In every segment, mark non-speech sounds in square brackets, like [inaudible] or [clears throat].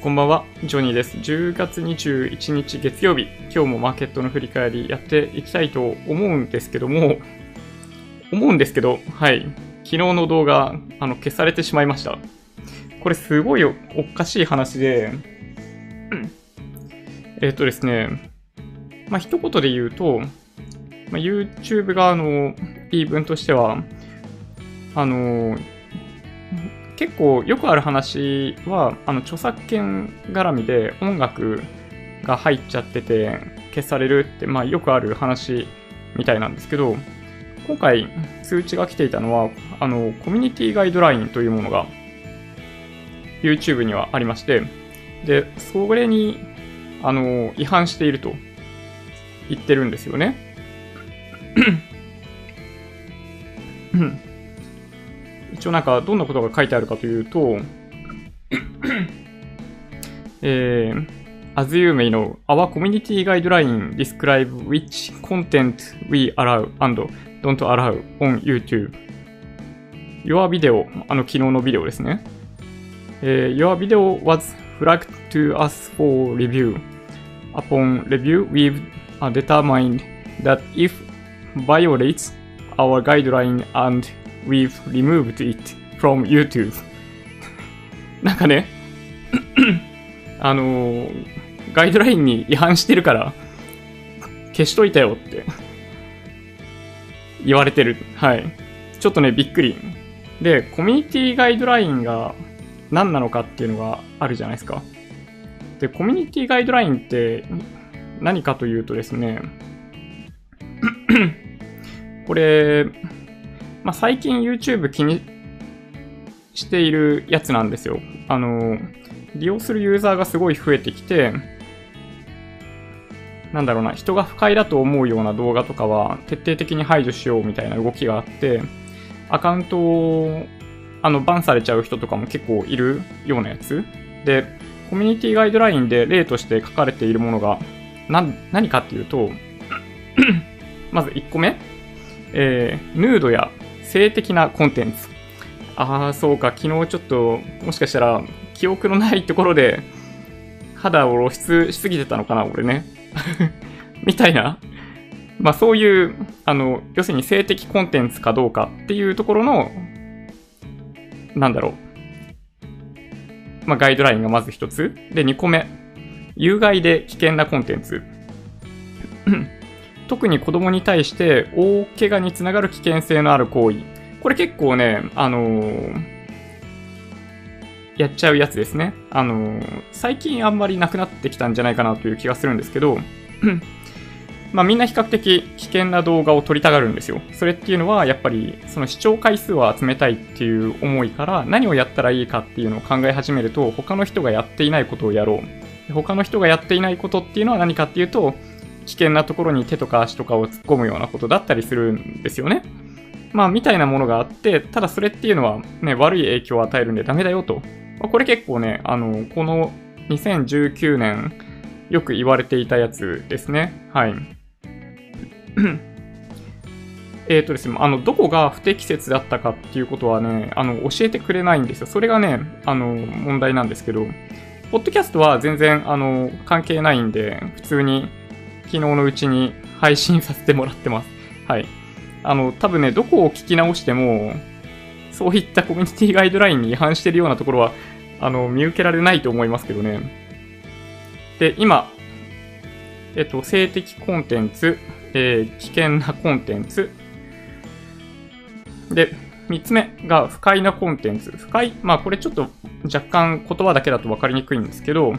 こんばんは、ジョニーです。10月21日月曜日、今日もマーケットの振り返りやっていきたいと思うんですけども、思うんですけど、はい、昨日の動画、あの、消されてしまいました。これすごいおかしい話で、[clears throat] えっとですね、まあ、一言で言うと、まあ、YouTube 側の言い分としては、あの、結構よくある話は、あの、著作権絡みで音楽が入っちゃってて消されるって、まあよくある話みたいなんですけど、今回通知が来ていたのは、あの、コミュニティガイドラインというものが YouTube にはありまして、で、それに、あの、違反していると言ってるんですよね。[clears throat] 一応なんかどんなことが書いてあるかというと、えー、as you may know, our community guideline describe which content we allow and don't allow on YouTube. Your video, あの昨日のビデオですね。えー、your video was flagged to us for review. Upon review, we've determined that if violates our guideline and we've removed it from YouTube なんかね [clears throat] あのー、ガイドラインに違反してるから消しといたよって言われてる。はい。ちょっとね、びっくり。で、コミュニティガイドラインが何なのかっていうのがあるじゃないですか。で、コミュニティガイドラインって何かというとですね、[clears throat] これ、まあ、最近 YouTube 気にしているやつなんですよ。あの、利用するユーザーがすごい増えてきて、なんだろうな、人が不快だと思うような動画とかは徹底的に排除しようみたいな動きがあって、アカウントをあのバンされちゃう人とかも結構いるようなやつ。で、コミュニティガイドラインで例として書かれているものが何何かっていうと、[clears throat] まず1個目、えー、ヌードや性的なコンテンツ。ああ、そうか、昨日ちょっと、もしかしたら、記憶のないところで、肌を露出しすぎてたのかな、俺ね。[laughs] みたいな。まあそういう、あの、要するに性的コンテンツかどうかっていうところの、なんだろう。まあガイドラインがまず一つ。で、二個目。有害で危険なコンテンツ。特に子供に対して大怪我につながる危険性のある行為。これ結構ね、あのー、やっちゃうやつですね。あのー、最近あんまりなくなってきたんじゃないかなという気がするんですけど、[clears throat] まあみんな比較的危険な動画を撮りたがるんですよ。それっていうのはやっぱりその視聴回数を集めたいっていう思いから何をやったらいいかっていうのを考え始めると他の人がやっていないことをやろう。他の人がやっていないことっていうのは何かっていうと危険なところに手とか足とかを突っ込むようなことだったりするんですよね。まあ、みたいなものがあって、ただそれっていうのはね、悪い影響を与えるんでダメだよと。ま、これ結構ね、あの、この2019年、よく言われていたやつですね。はい。[clears throat] えっとですね、あの、どこが不適切だったかっていうことはね、あの、教えてくれないんですよ。それがね、あの、問題なんですけど、ポッドキャストは全然、あの、関係ないんで、普通に昨日のうちに配信させてもらってます。はい。あの、多分ね、どこを聞き直しても、そういったコミュニティガイドラインに違反してるようなところは、あの、見受けられないと思いますけどね。で、今、えっと、性的コンテンツ、えー、危険なコンテンツ。で、三つ目が不快なコンテンツ。不快、まあこれちょっと若干言葉だけだと分かりにくいんですけど、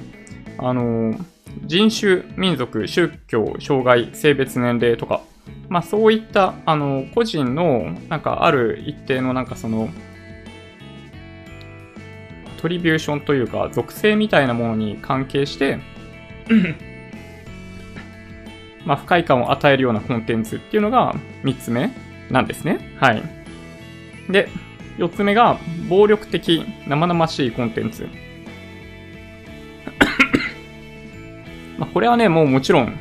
あのー人種、民族、宗教、障害、性別、年齢とか、まあそういった、あの、個人の、なんかある一定のなんかその、トリビューションというか、属性みたいなものに関係して [laughs] まあ不快感を与えるようなコンテンツっていうのが3つ目なんですね。はい。で、4つ目が、暴力的、生々しいコンテンツ。まあ、これはね、もうもちろん、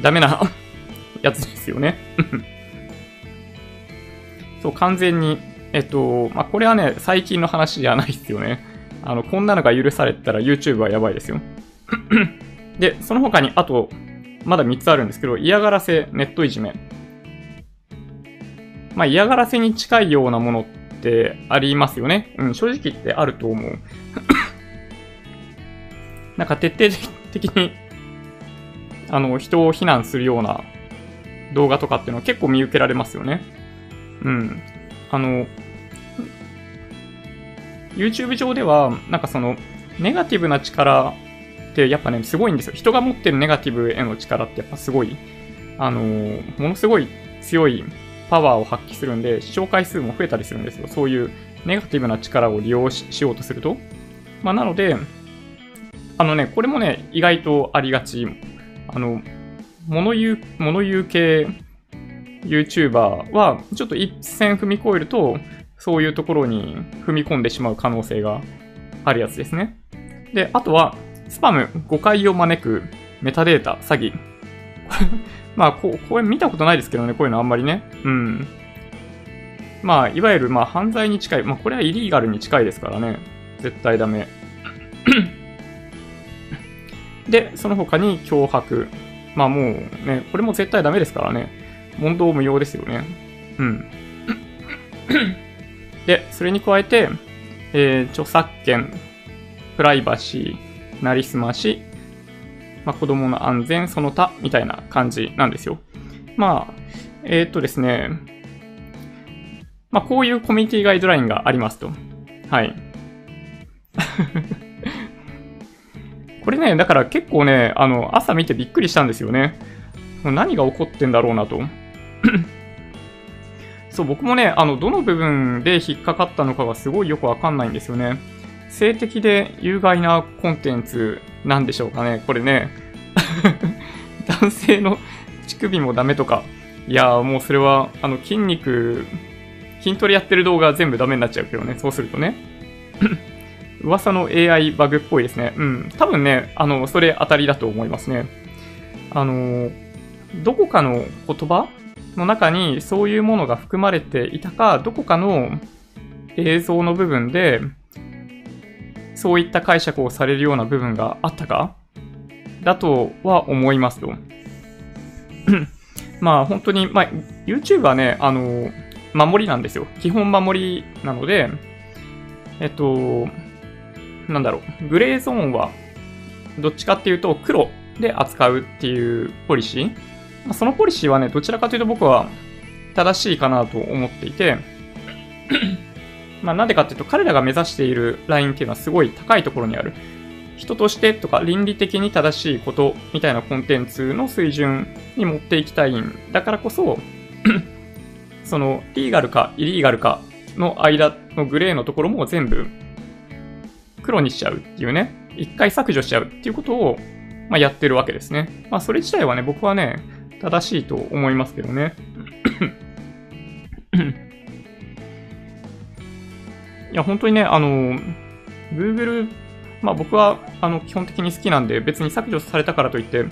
ダメな [laughs] やつですよね [laughs] そう、完全に、えっと、まあ、これはね、最近の話じゃないですよね。あの、こんなのが許されたら YouTube はやばいですよ。[coughs] で、その他に、あと、まだ3つあるんですけど、嫌がらせ、ネットいじめ。まあ、嫌がらせに近いようなものってありますよね。うん、正直言ってあると思う。[coughs] なんか徹底的に、あの、人を非難するような動画とかっていうのは結構見受けられますよね。うん。あの、YouTube 上では、なんかその、ネガティブな力ってやっぱね、すごいんですよ。人が持ってるネガティブへの力ってやっぱすごい、あのものすごい強いパワーを発揮するんで、視聴回数も増えたりするんですよ。そういうネガティブな力を利用しようとすると。まあ、なので、あのね、これもね、意外とありがち。あの、物言う、物言う系 YouTuber は、ちょっと一線踏み越えると、そういうところに踏み込んでしまう可能性があるやつですね。で、あとは、スパム、誤解を招くメタデータ、詐欺。[laughs] まあこ、これ見たことないですけどね、こういうのあんまりね。うん。まあ、いわゆる、まあ、犯罪に近い。まあ、これはイリーガルに近いですからね。絶対ダメ。で、その他に脅迫。まあもうね、これも絶対ダメですからね。問答無用ですよね。うん。[coughs] で、それに加えて、えー、著作権、プライバシー、なりすまし、まあ、子供の安全、その他、みたいな感じなんですよ。まあ、えー、っとですね、まあ、こういうコミュニティガイドラインがありますと。はい。これね、だから結構ね、あの、朝見てびっくりしたんですよね。何が起こってんだろうなと。[coughs] そう、僕もね、あの、どの部分で引っかかったのかがすごいよくわかんないんですよね。性的で有害なコンテンツなんでしょうかね、これね。[laughs] 男性の乳首もダメとか。いやーもうそれは、あの、筋肉、筋トレやってる動画全部ダメになっちゃうけどね、そうするとね。噂の AI バグっぽいですね。うん。多分ね、あの、それ当たりだと思いますね。あの、どこかの言葉の中にそういうものが含まれていたか、どこかの映像の部分で、そういった解釈をされるような部分があったかだとは思いますと。[clears throat] まあ本当に、まあ YouTube はね、あの、守りなんですよ。基本守りなので、えっと、なんだろう、グレーゾーンは、どっちかっていうと黒で扱うっていうポリシー。まあ、そのポリシーはね、どちらかというと僕は正しいかなと思っていて、まあなんでかっていうと彼らが目指しているラインっていうのはすごい高いところにある。人としてとか倫理的に正しいことみたいなコンテンツの水準に持っていきたいんだからこそ [clears throat] そのリーガルかイリーガルかの間のグレーのところも全部黒にしちゃうっていうね、一回削除しちゃうっていうことを、まあ、やってるわけですね。まあそれ自体はね、僕はね、正しいと思いますけどね。いや、本当にね、あの、Google、まあ僕は、あの、基本的に好きなんで、別に削除されたからといって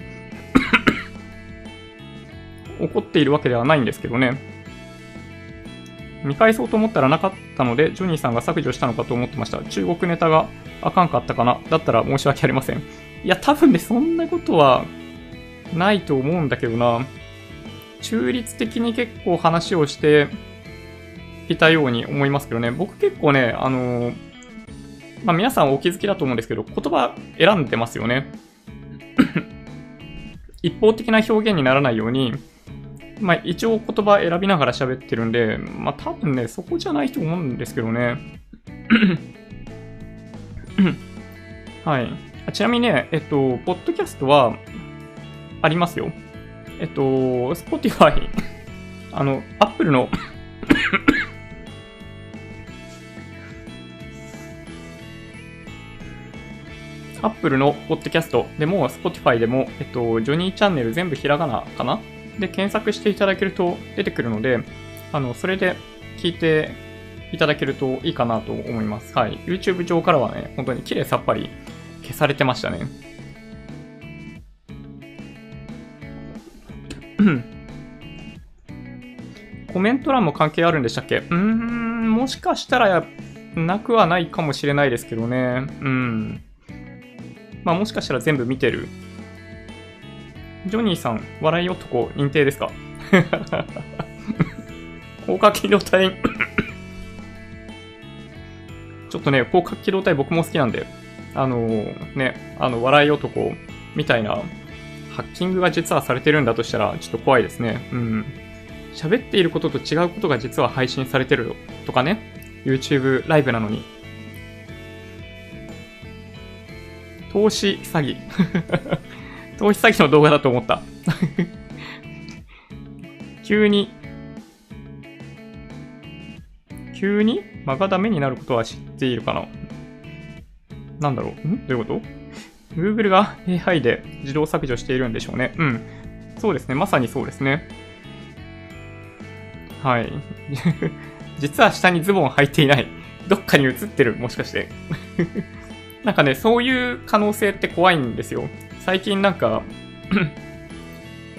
[coughs] 怒っているわけではないんですけどね。見返そうと思ったらなかったので、ジョニーさんが削除したのかと思ってました。中国ネタがあかんかったかなだったら申し訳ありません。いや、多分ね、そんなことはないと思うんだけどな。中立的に結構話をしていたように思いますけどね。僕結構ね、あのー、まあ、皆さんお気づきだと思うんですけど、言葉選んでますよね。[laughs] 一方的な表現にならないように、まあ、一応言葉選びながら喋ってるんで、まあ、多分ね、そこじゃないと思うんですけどね。[coughs] はい。ちなみにね、えっと、ポッドキャストは、ありますよ。えっと、Spotify、[laughs] あの、Apple のアップルのポッドキャストでも、Spotify でも、えっと、ジョニーチャンネル全部ひらがなかな？で、検索していただけると出てくるので、あの、それで聞いていただけるといいかなと思います。はい。YouTube 上からはね、本当に綺麗さっぱり消されてましたね。[coughs] コメント欄も関係あるんでしたっけ？うーん、もしかしたらなくはないかもしれないですけどね。うん。まあもしかしたら全部見てる。ジョニーさん、笑い男認定ですか？[laughs] 広角機動隊 [coughs] ちょっとね、広角機動隊僕も好きなんで、あのー、ね、あの、笑い男みたいな、ハッキングが実はされてるんだとしたら、ちょっと怖いですね。うん。喋っていることと違うことが実は配信されてるとかね。YouTube ライブなのに。投資詐欺。[laughs] 投資詐欺の動画だと思った。急に、急に？間がダメになることは知っているかな？なんだろう？ん？どういうこと ?Google が AI で自動削除しているんでしょうね。うん。そうですね。まさにそうですね。はい。[laughs] 実は下にズボン履いていない。どっかに映ってる、もしかして。[laughs] なんかね、そういう可能性って怖いんですよ。最近なんか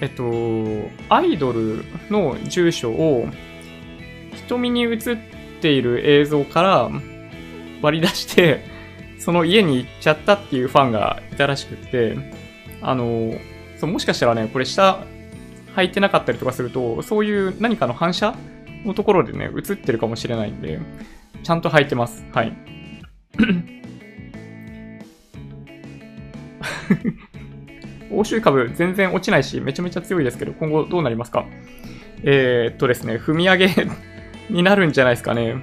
えっと、アイドルの住所を瞳に映っている映像から割り出して、その家に行っちゃったっていうファンがいたらしくって、あの、そうもしかしたらね、これ下履いてなかったりとかすると、そういう何かの反射のところでね、映ってるかもしれないんで、ちゃんと履いてます。はい。[laughs] 欧州株全然落ちないし、めちゃめちゃ強いですけど、今後どうなりますか？えー、っとですね、踏み上げ [laughs] になるんじゃないですかね。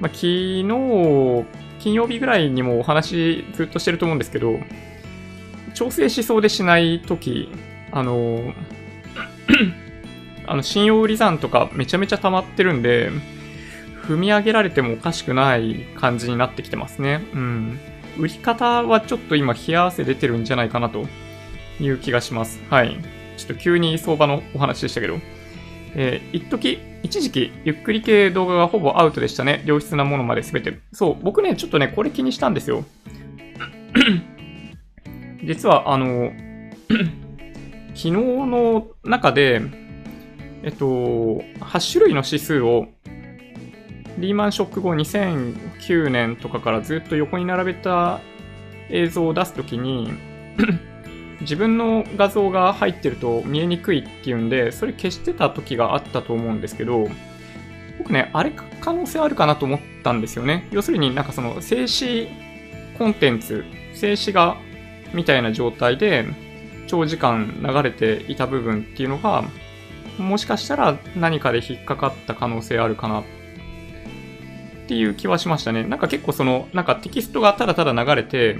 まあ、昨日、金曜日ぐらいにもお話ずっとしてると思うんですけど、調整しそうでしないとき、あの、[clears throat] あの、信用売り算とかめちゃめちゃ溜まってるんで、踏み上げられてもおかしくない感じになってきてますね。うん。売り方はちょっと今冷や汗出てるんじゃないかなという気がします。はい。ちょっと急に相場のお話でしたけど。えー、一時、一時期、ゆっくり系動画がほぼアウトでしたね。良質なものまで全て。そう、僕ね、ちょっとね、これ気にしたんですよ。[coughs] 実は、あの、[coughs] 昨日の中で、えっと、8種類の指数をリーマンショック後2009年とかからずっと横に並べた映像を出すときに自分の画像が入ってると見えにくいっていうんで、それ消してた時があったと思うんですけど、僕ね、あれ可能性あるかなと思ったんですよね。要するになんかその静止コンテンツ、静止画みたいな状態で長時間流れていた部分っていうのが、もしかしたら何かで引っかかった可能性あるかなっていう気はしましたね。なんか結構その、なんかテキストがただただ流れて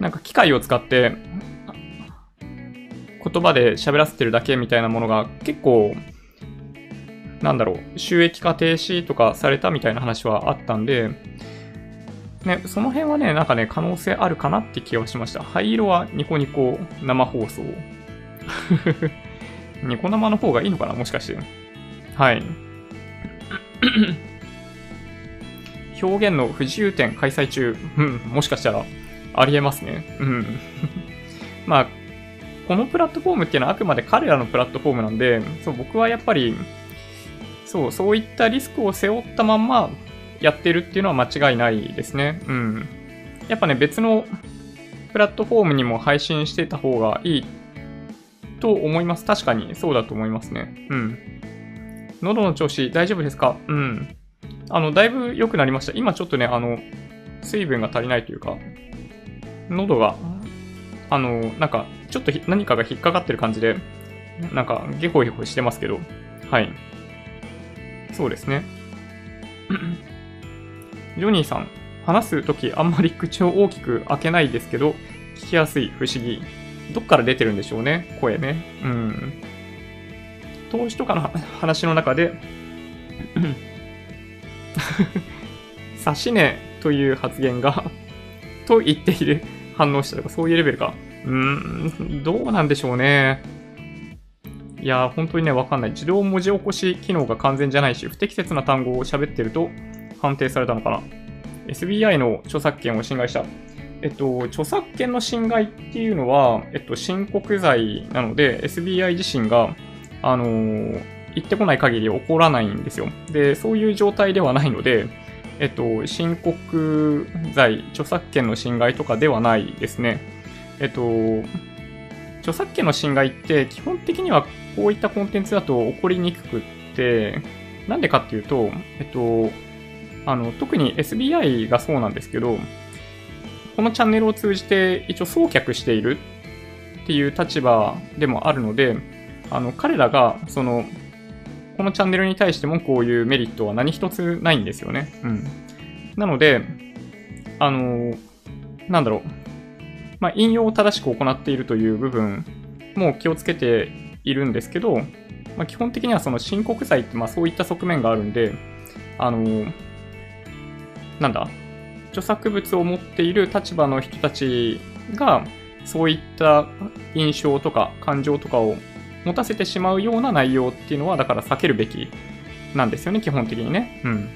なんか機械を使って言葉で喋らせてるだけみたいなものが結構なんだろう、収益化停止とかされたみたいな話はあったんで、ね、その辺はね、なんかね、可能性あるかなって気はしました。灰色はニコニコ生放送。[laughs] ニコ生の方がいいのかなもしかして。はい。[coughs] 表現の不自由展開催中。うん、もしかしたらありえますね。うん。[laughs] まあ、このプラットフォームっていうのはあくまで彼らのプラットフォームなんで、そう、僕はやっぱり、そう、そういったリスクを背負ったまんまやってるっていうのは間違いないですね。うん。やっぱね、別のプラットフォームにも配信してた方がいいと思います。確かにそうだと思いますね。うん。喉の調子大丈夫ですか？うん。あの、だいぶ良くなりました。今ちょっとね、あの、水分が足りないというか、喉が、あの、なんか、ちょっと何かが引っかかってる感じで、なんか、ゲホゲホしてますけど、はい。そうですね。[clears throat] ジョニーさん、話すときあんまり口を大きく開けないですけど、聞きやすい、不思議。どっから出てるんでしょうね、声ね。うん。投資とかの話の中で、[clears throat] 指しねという発言がと言っている反応したとか、そういうレベルか。うーん、どうなんでしょうね。いや、本当にね、わかんない。自動文字起こし機能が完全じゃないし、不適切な単語を喋ってると判定されたのかな。SBI の著作権を侵害した。えっと、著作権の侵害っていうのは、えっと、申告罪なので、SBI 自身が、あのー、言ってこない限り起こらないんですよ。で、そういう状態ではないので、えっと、申告罪、著作権の侵害とかではないですね。えっと、著作権の侵害って基本的にはこういったコンテンツだと起こりにくくって、なんでかっていうと、えっと、あの、特に SBI がそうなんですけど、このチャンネルを通じて一応送客しているっていう立場でもあるので、あの、彼らが、その、このチャンネルに対してもこういうメリットは何一つないんですよね。うん。なので、あの、なんだろう。まあ、引用を正しく行っているという部分も気をつけているんですけど、まあ、基本的にはその申告罪ってまあそういった側面があるんで、あの、なんだ、著作物を持っている立場の人たちが、そういった印象とか感情とかを持たせてしまうような内容っていうのは、だから避けるべきなんですよね、基本的にね。うん。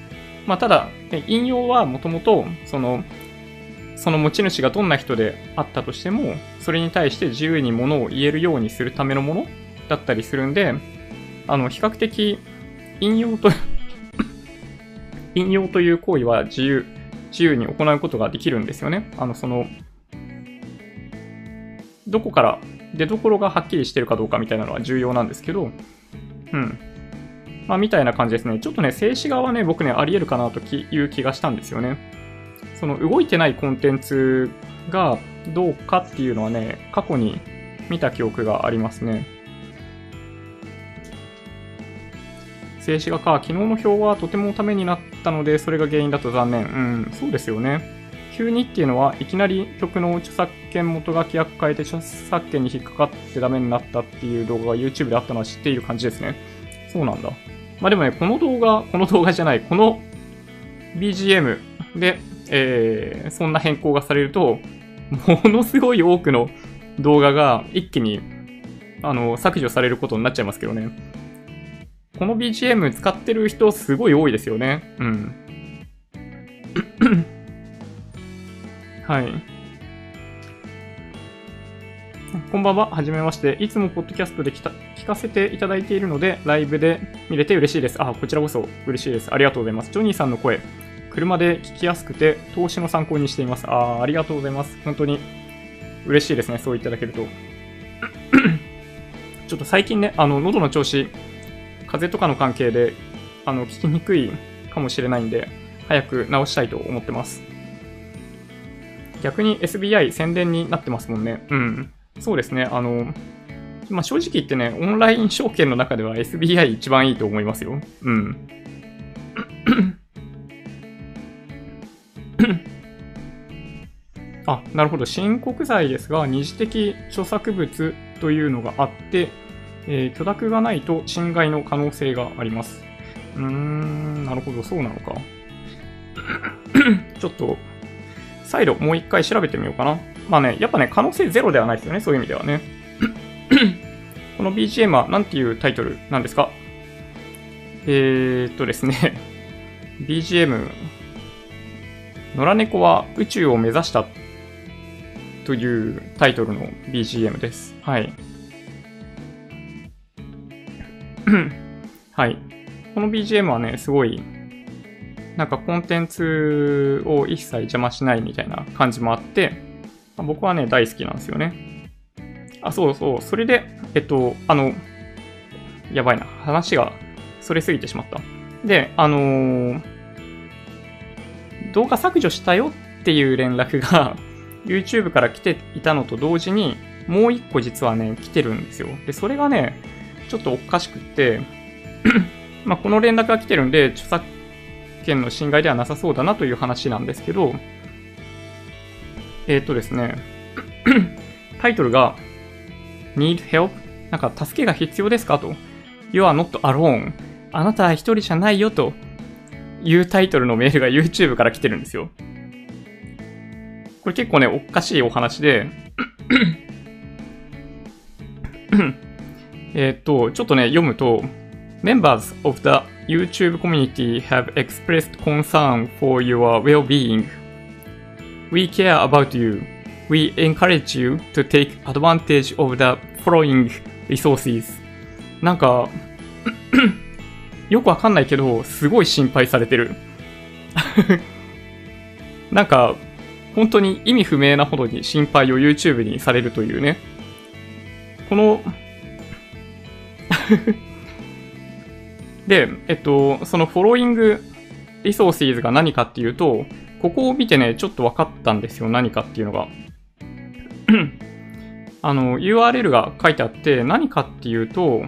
まあ、ただ、引用はもともと、その、その持ち主がどんな人であったとしても、それに対して自由にものを言えるようにするためのものだったりするんで、あの、比較的、引用と [laughs] 引用という行為は自由、自由に行うことができるんですよね。あの、その、どこから出どころがはっきりしてるかどうかみたいなのは重要なんですけど、うん。まあ、みたいな感じですね。ちょっとね、静止画はね、僕ね、あり得るかなという気がしたんですよね。その動いてないコンテンツがどうかっていうのはね、過去に見た記憶がありますね。静止画か、昨日の表はとてもためになったので、それが原因だと残念。うん、そうですよね。急にっていうのはいきなり曲の著作権元書き役変えて著作権に引っかかってダメになったっていう動画が YouTube であったのは知っている感じですね。そうなんだ。まあでもね、この動画、この動画じゃない、この BGM で、えー、そんな変更がされると、ものすごい多くの動画が一気にあの削除されることになっちゃいますけどね。この BGM 使ってる人すごい多いですよね。うん。はい。こんばんは。はじめまして。いつもポッドキャストで聞かせていただいているので、ライブで見れて嬉しいです。あ、こちらこそ嬉しいです。ありがとうございます。ジョニーさんの声、車で聞きやすくて、投資の参考にしています。あ、ありがとうございます。本当に嬉しいですね。そういただけると。[clears throat] ちょっと最近ね、あの、喉の調子、風邪とかの関係で、あの、聞きにくいかもしれないんで、早く直したいと思ってます。逆に SBI 宣伝になってますもんね。うん。そうですね。あの、まあ、正直言ってね、オンライン証券の中では SBI 一番いいと思いますよ。うん。[coughs] あ、なるほど。申告罪ですが、二次的著作物というのがあって、えー、許諾がないと侵害の可能性があります。うーん、なるほど、そうなのか。[coughs] ちょっと再度もう一回調べてみようかな。まあね、やっぱね、可能性ゼロではないですよね、そういう意味ではね。[clears throat] この BGM は何ていうタイトルなんですか？えー、っとですね [laughs] BGM、野良猫は宇宙を目指したというタイトルの BGM です。はい。[clears throat] はい。この BGM はね、すごいなんかコンテンツを一切邪魔しないみたいな感じもあって、僕はね、大好きなんですよね。あ、そうそう、それで、えっと、あの、やばいな、話がそれすぎてしまった。で、あのー、動画削除したよっていう連絡が YouTube から来ていたのと同時に、もう一個実はね、来てるんですよ。で、それがね、ちょっとおかしくってまあ、この連絡が来てるんで、著作権の侵害ではなさそうだなという話なんですけど、えっ、とですね、[clears throat] タイトルが Need help? なんか助けが必要ですかと You are not alone. あなたは一人じゃないよというタイトルのメールが YouTube から来てるんですよ。これ結構ね、おかしいお話で [clears throat] えっと、ちょっとね、読むと、Members of the YouTube community have expressed concern for your well-being. We care about you. We encourage you to take advantage of the following resources. なんかよくわかんないけど、すごい心配されてる。なんか、本当に意味不明なほどに心配を YouTube にされるというね。こので、えっと、そのフォローイングリソーシーズが何かっていうと、ここを見てね、ちょっと分かったんですよ。何かっていうのが。あの、URL が書いてあって、何かっていうと、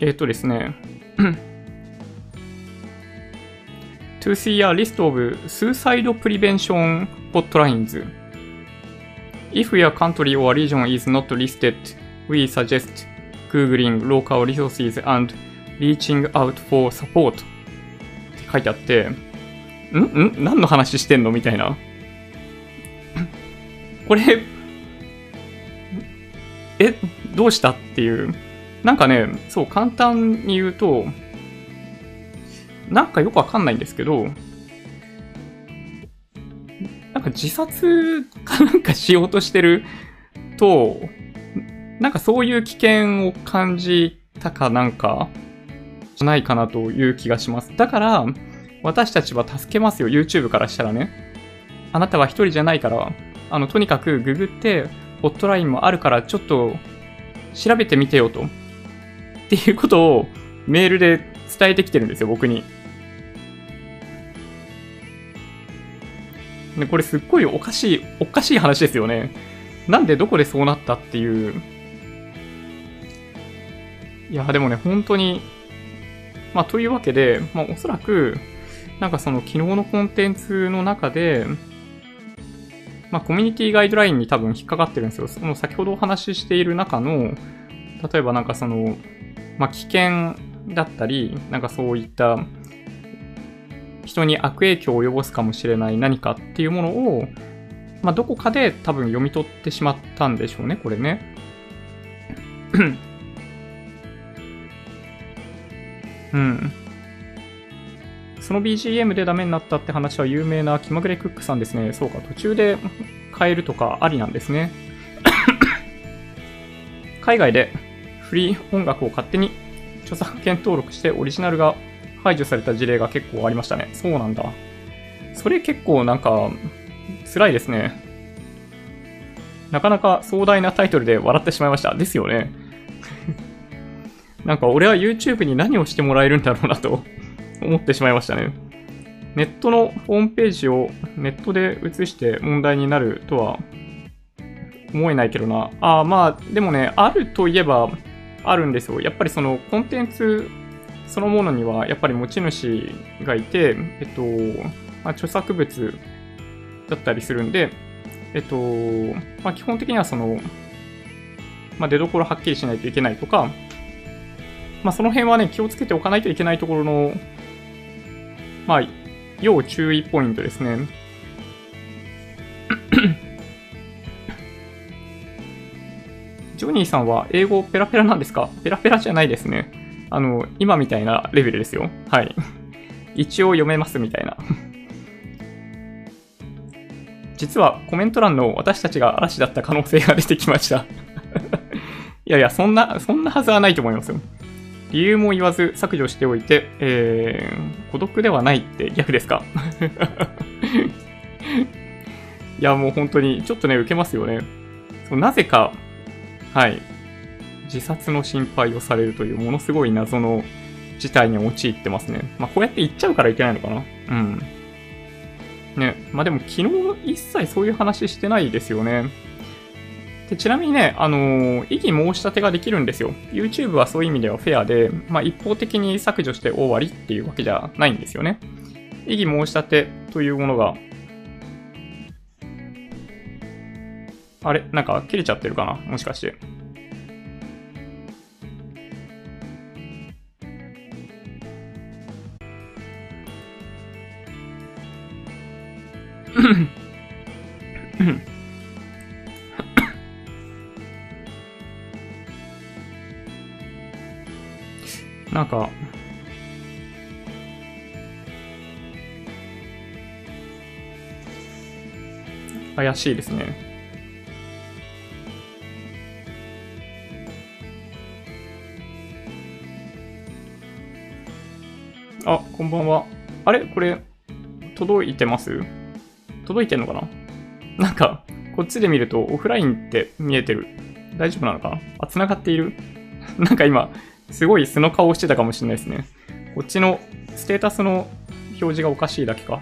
えっとですね、to see a list of suicide prevention hotlines. If your country or region is not listed, we suggest Googling local resources and reaching out for support って書いてあって、ん？ん？何の話してんの？みたいな。[laughs] これ、え、どうしたっていう。なんかね、そう、簡単に言うと、なんかよくわかんないんですけど、なんか自殺かなんかしようとしてると、なんかそういう危険を感じたかなんか、じゃないかなという気がします。だから、私たちは助けますよ、YouTube からしたらね。あなたは一人じゃないから、あの、とにかくググって、ホットラインもあるから、ちょっと調べてみてよと。っていうことをメールで伝えてきてるんですよ、僕に。これすっごいおかしい、おかしい話ですよね。なんでどこでそうなったっていう。いや、でもね、本当に、まあ、というわけで、まあ、おそらく、なんかその昨日のコンテンツの中で、まあ、コミュニティガイドラインに多分引っかかってるんですよ。その先ほどお話ししている中の、例えばなんかその、まあ、危険だったり、なんかそういった人に悪影響を及ぼすかもしれない何かっていうものを、まあ、どこかで多分読み取ってしまったんでしょうね、これね。うん。その BGM でダメになったって話は有名な気まぐれクックさんですね。そうか、途中で変えるとかありなんですね。[coughs] 海外でフリー音楽を勝手に著作権登録してオリジナルが排除された事例が結構ありましたね。そうなんだ。それ結構なんか辛いですね。なかなか壮大なタイトルで笑ってしまいました。ですよね。なんか俺は YouTube に何をしてもらえるんだろうなと [laughs] 思ってしまいましたね。ネットのホームページをネットで映して問題になるとは思えないけどな。ああ、まあ、でもね、あるといえばあるんですよ。やっぱりそのコンテンツそのものにはやっぱり持ち主がいて、えっと、まあ、著作物だったりするんで、えっと、まあ、基本的にはその、まあ、出所はっきりしないといけないとか、まあ、その辺はね、気をつけておかないといけないところの、まあ、要注意ポイントですね。[coughs] ジョニーさんは英語ペラペラなんですか？ペラペラじゃないですね。あの、今みたいなレベルですよ。はい。一応読めますみたいな。実はコメント欄の私たちが嵐だった可能性が出てきましたいやいや、そんな、そんなはずはないと思いますよ。理由も言わず削除しておいて、えー、孤独ではないって逆ですか？[laughs] いや、もう本当に、ちょっとね、受けますよね。そうなぜか、はい、自殺の心配をされるというものすごい謎の事態に陥ってますね。まあ、こうやって言っちゃうからいけないのかな。うん。ね。まあでも昨日一切そういう話してないですよね。でちなみにね、あのー、異議申し立てができるんですよ。YouTube はそういう意味ではフェアで、まあ、一方的に削除して終わりっていうわけじゃないんですよね。異議申し立てというものが、あれ？なんか切れちゃってるかな？もしかして。しいですね。あ、こんばんは。あれ？これ、届いてます？届いてんのかな？なんか、こっちで見るとオフラインって見えてる。大丈夫なのかな？あ、繋がっている？[laughs] なんか今、すごい素の顔してたかもしれないですね。こっちのステータスの表示がおかしいだけか。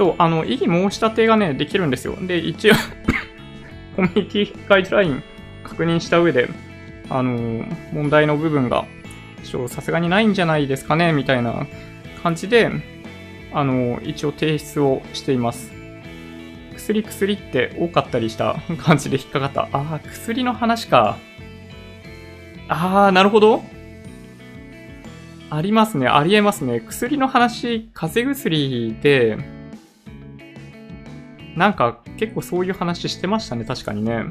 そう、あの、異議申し立てがね、できるんですよ。で、一応 [coughs] コミュニティガイドライン確認した上で、あの、問題の部分が、さすがにないんじゃないですかね、みたいな感じで、あの、一応提出をしています。薬薬って多かったりした [laughs] 感じで引っかかった。ああ、薬の話か。ああ、なるほど。ありますね。ありえますね。薬の話、風邪薬で、なんか結構そういう話してましたね。確かにね。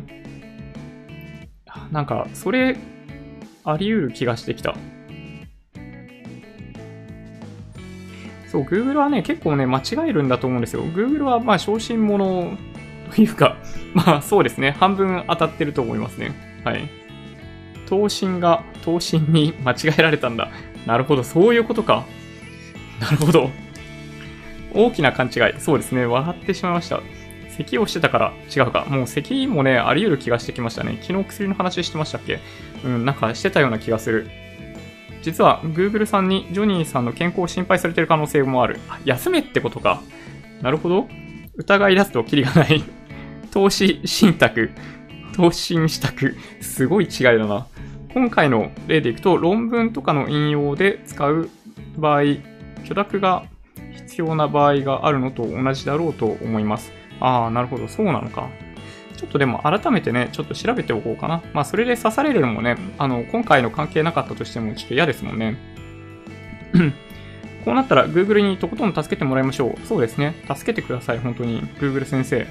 なんか、それ、あり得る気がしてきた。そう、Google はね、結構ね、間違えるんだと思うんですよ。Google は、まあ、小心者というか、[laughs] まあ、そうですね。半分当たってると思いますね。はい。答申が、答申に間違えられたんだ。なるほど、そういうことか。なるほど。大きな勘違い。そうですね。笑ってしまいました。咳をしてたから違うか。もう咳もね、あり得る気がしてきましたね。昨日薬の話してましたっけ？うん、なんかしてたような気がする。実は Google さんにジョニーさんの健康を心配されてる可能性もある。あ、休めってことか。なるほど。疑い出すとキリがない。[laughs] 投資信託。投資支託。すごい違いだな。今回の例でいくと、論文とかの引用で使う場合、許諾が必要な場合があるのと同じだろうと思います。ああ、なるほど、そうなのか。ちょっとでも改めてね、ちょっと調べておこうかな。まあ、それで刺されるのもね、あの、今回の関係なかったとしてもちょっと嫌ですもんね。[clears throat] こうなったら Google にとことん助けてもらいましょう。そうですね。助けてください、本当に。Google 先生。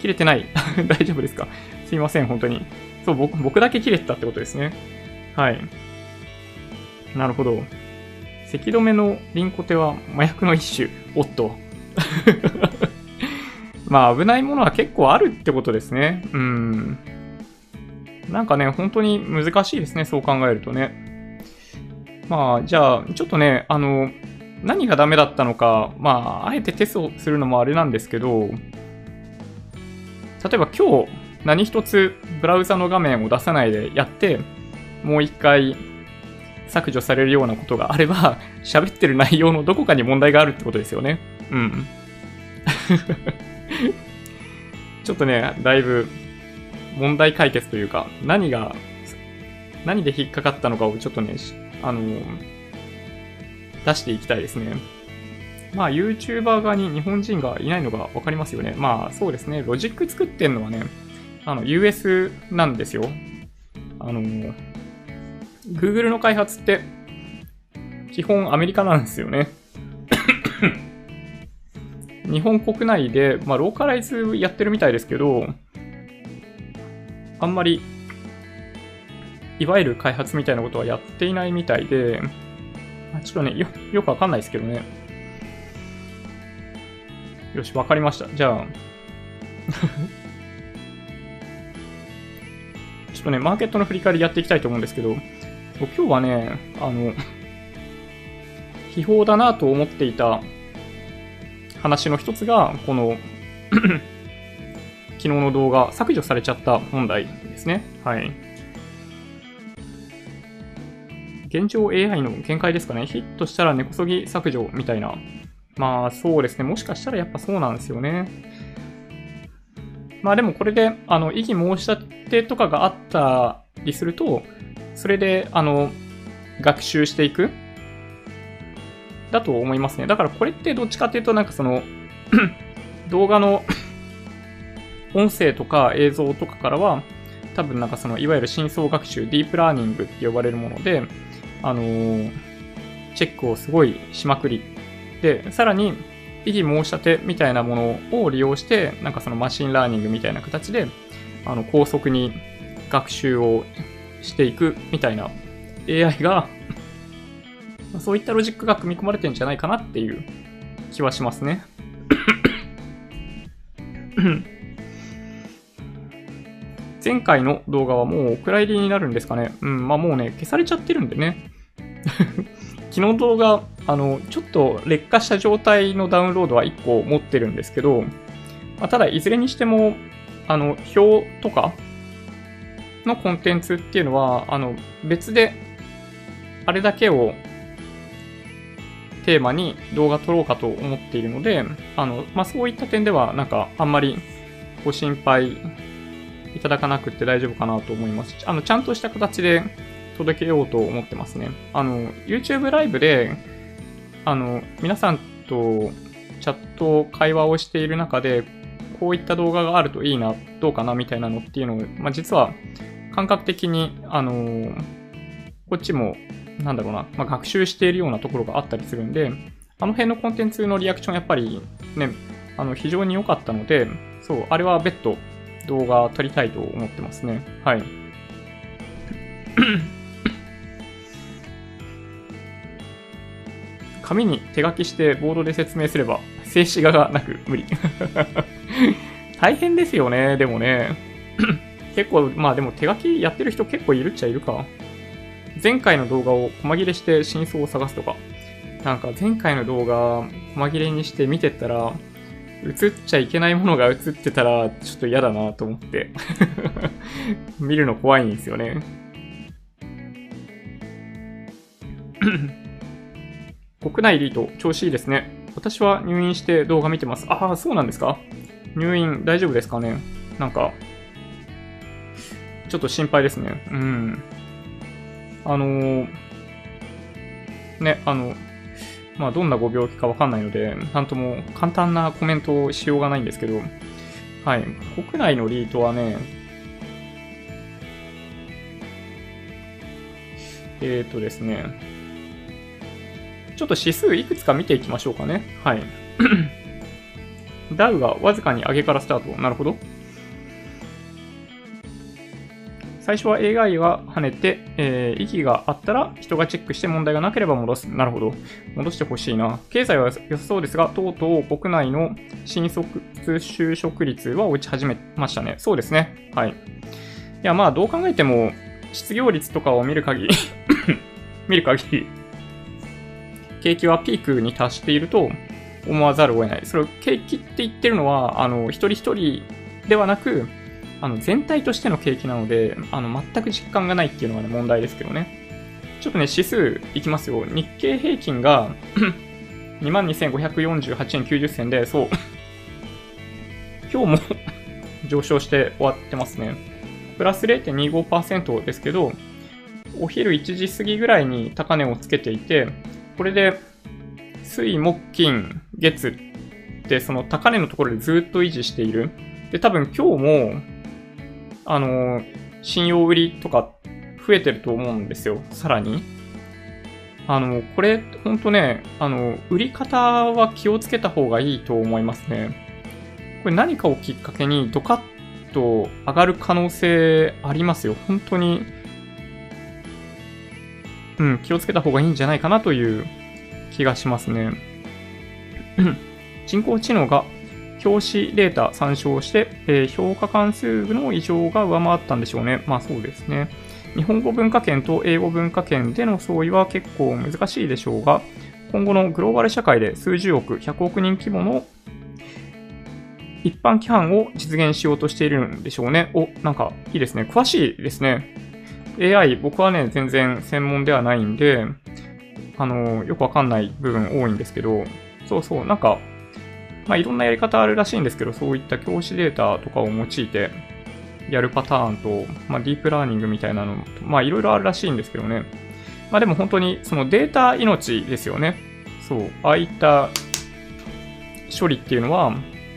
切れてない [laughs] 大丈夫ですか？すいません、本当に。そう、僕、僕だけ切れてたってことですね。はい。なるほど。咳止めのリンコテは麻薬の一種。おっと。[laughs] まあ危ないものは結構あるってことですね。うん。なんかね、本当に難しいですね、そう考えるとね。まあ、じゃあ、ちょっとね、あの、何がダメだったのか、まあ、あえてテストするのもあれなんですけど、例えば今日、何一つブラウザの画面を出さないでやって、もう一回削除されるようなことがあれば、[laughs] 喋ってる内容のどこかに問題があるってことですよね。うん。[laughs] ちょっとね、だいぶ問題解決というか、何が、何で引っかかったのかをちょっとね、あの、出していきたいですね。まあ、YouTuber 側に日本人がいないのが分かりますよね。まあ、そうですね。ロジック作ってんのはね、あの、US なんですよ。あの、Google の開発って、基本アメリカなんですよね。[coughs] 日本国内で、まあ、ローカライズやってるみたいですけど、あんまり、いわゆる開発みたいなことはやっていないみたいで、ちょっとね、よ、よくわかんないですけどね。よし、わかりました。じゃあ、[laughs] ちょっとね、マーケットの振り返りやっていきたいと思うんですけど、今日はね、あの、秘宝だなと思っていた話の一つが、この [clears throat] 昨日の動画削除されちゃった問題ですね。はい。現状 AI の見解ですかね。ヒットしたら根こそぎ削除みたいな。まあそうですね。もしかしたらやっぱそうなんですよね。まあでもこれで、あの、異議申し立てとかがあったりすると、それで、あの、学習していく？だと思いますね。だからこれってどっちかっていうとなんかその [clears throat] 動画の [clears throat] 音声とか映像とかからは多分なんかそのいわゆる深層学習、ディープラーニングって呼ばれるもので、あのー、チェックをすごいしまくり。で、さらに異議申し立てみたいなものを利用して、なんかその machine learning みたいな形で、あの、高速に学習をしていくみたいな AI がそういったロジックが組み込まれてるんじゃないかなっていう気はしますね。[coughs] 前回の動画はもうお蔵入りになるんですかね。うん、まあもうね、消されちゃってるんでね。[laughs] 昨日動画、あの、ちょっと劣化した状態のダウンロードは1個持ってるんですけど、まあ、ただ、いずれにしても、あの、表とかのコンテンツっていうのは、あの、別で、あれだけをテーマに動画撮ろうかと思っているので、あの、まあ、そういった点では、なんか、あんまりご心配いただかなくて大丈夫かなと思います。あの、ちゃんとした形で届けようと思ってますね。あの、YouTube ライブで、あの、皆さんとチャット、会話をしている中で、こういった動画があるといいな、どうかな、みたいなのっていうのを、まあ、実は感覚的に、あのこっちもなんだろうな、まあ、学習しているようなところがあったりするんで、あの辺のコンテンツのリアクションやっぱりね、あの非常に良かったので、そう、あれは別途動画撮りたいと思ってますね。はい。[coughs] 紙に手書きしてボードで説明すれば、静止画がなく無理。[laughs] 大変ですよね、でもね。結構、まあでも手書きやってる人結構いるっちゃいるか。前回の動画を細切れして真相を探すとか、なんか前回の動画細切れにして見てったら、映っちゃいけないものが映ってたらちょっと嫌だなと思って [laughs] 見るの怖いんですよね [laughs] 国内リート調子いいですね。私は入院して動画見てます。ああ、そうなんですか入院大丈夫ですかねなんか、ちょっと心配ですね。うん。あのー、ね、あの、まあ、どんなご病気かわかんないので、なんとも簡単なコメントをしようがないんですけど、はい、国内のリートはね、えっ、ー、とですね、ちょっと指数いくつか見ていきましょうかね。はい。[clears throat] ダウがわずかに上げからスタート。なるほど。最初は AI が跳ねて、えー、息があったら人がチェックして問題がなければ戻す。なるほど。戻してほしいな。経済は良さそうですが、とうとう国内の新卒就職率は落ち始めましたね。そうですね。はい。いや、まあ、どう考えても、失業率とかを見る限り [coughs] 見る限り、景気はピークに達していると思わざるを得ない。それを景気って言ってるのは、あの、一人一人ではなく、あの全体としての景気なので、あの全く実感がないっていうのがね、問題ですけどね。ちょっとね、指数いきますよ。日経平均が [coughs] 22,548円90銭で、そう。[laughs] 今日も [laughs] 上昇して終わってますね。プラス0.25%ですけど、お昼1時過ぎぐらいに高値をつけていて、これで、水、木、金、月ってその高値のところでずっと維持している。で、多分今日もあの、信用売りとか増えてると思うんですよ。さらに。あの、これ、ほんとね、あの、売り方は気をつけた方がいいと思いますね。これ何かをきっかけにドカッと上がる可能性ありますよ。本当に、うん、気をつけた方がいいんじゃないかなという気がしますね。[clears throat] 人工知能が表紙データ参照して、え、評価関数の異常が上回ったんでしょうね。まあそうですね。日本語文化圏と英語文化圏での相違は結構難しいでしょうが、今後のグローバル社会で数十億、100億人規模の一般規範を実現しようとしているんでしょうね。お、なんかいいですね。詳しいですね。AI、僕はね、全然専門ではないんで、あの、よくわかんない部分多いんですけど、そうそう、なんか、まあ、いろんなやり方あるらしいんですけど、そういった教師データとかを用いてやるパターンと、まあ、ディープラーニングみたいなの、まあ、いろいろあるらしいんですけどね。まあ、でも本当にそのデータ命ですよね。そう。ああいった処理っていうのは、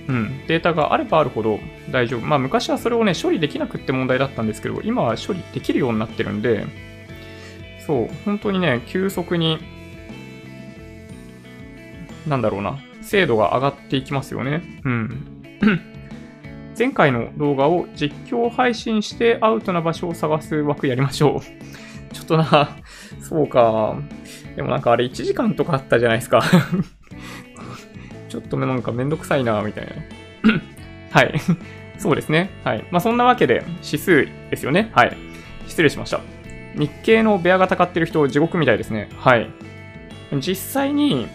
うん、データがあればあるほど大丈夫。まあ昔はそれをね、処理できなくって問題だったんですけど、今は処理できるようになってるんで、そう、本当にね、急速に、なんだろうな、精度が上がっていきますよね。うん。[coughs] 前回の動画を実況配信してアウトな場所を探す枠やりましょう。[laughs] ちょっとな、そうか。でもなんかあれ1時間とかあったじゃないですか [laughs] ちょっとなんかめんどくさいな、みたいな。[coughs] はい。[laughs] そうですね。はい。まあ、そんなわけで、指数ですよね。はい。失礼しました。日経のベアがたかってる人、地獄みたいですね。はい。実際に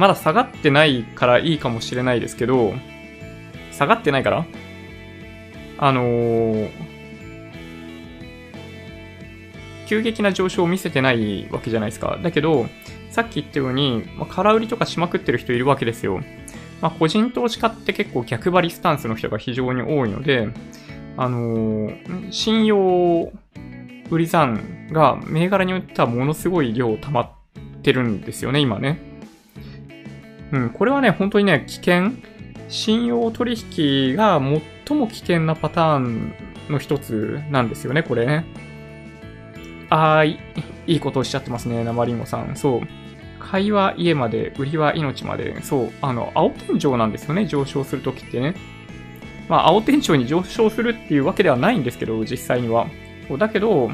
まだ下がってないからいいかもしれないですけど、下がってないから？あのー、急激な上昇を見せてないわけじゃないですか。だけど、さっき言ったように、まあ、空売りとかしまくってる人いるわけですよ。まあ、個人投資家って結構逆張りスタンスの人が非常に多いので、あのー、信用売り算が銘柄によってはものすごい量溜まってるんですよね、今ね。うん、これはね、本当にね、危険。信用取引が最も危険なパターンの一つなんですよね、これね。あーい、いいことをおっしゃってますね、生リンゴさん。そう。買いは家まで、売りは命まで。そう。あの、青天井なんですよね、上昇するときってね。まあ、青天井に上昇するっていうわけではないんですけど、実際には。だけど、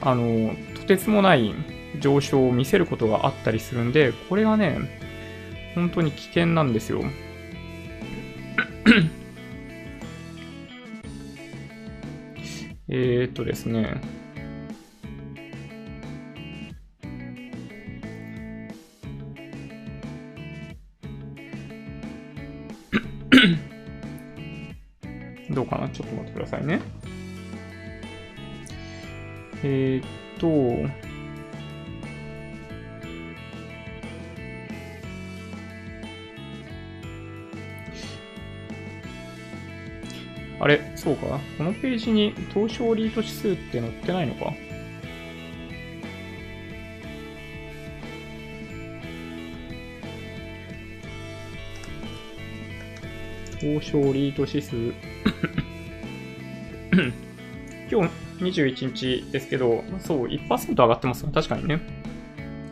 あの、とてつもない上昇を見せることがあったりするんで、これがね、本当に危険なんですよ。[coughs] えーっとですね。[coughs] どうかな？ちょっと待ってくださいね。えー、っと、あれ、そうか？このページに東証リート指数って載ってないのか？東証リート指数 [coughs] 今日21日ですけど、そう、1%上がってますね確かにね。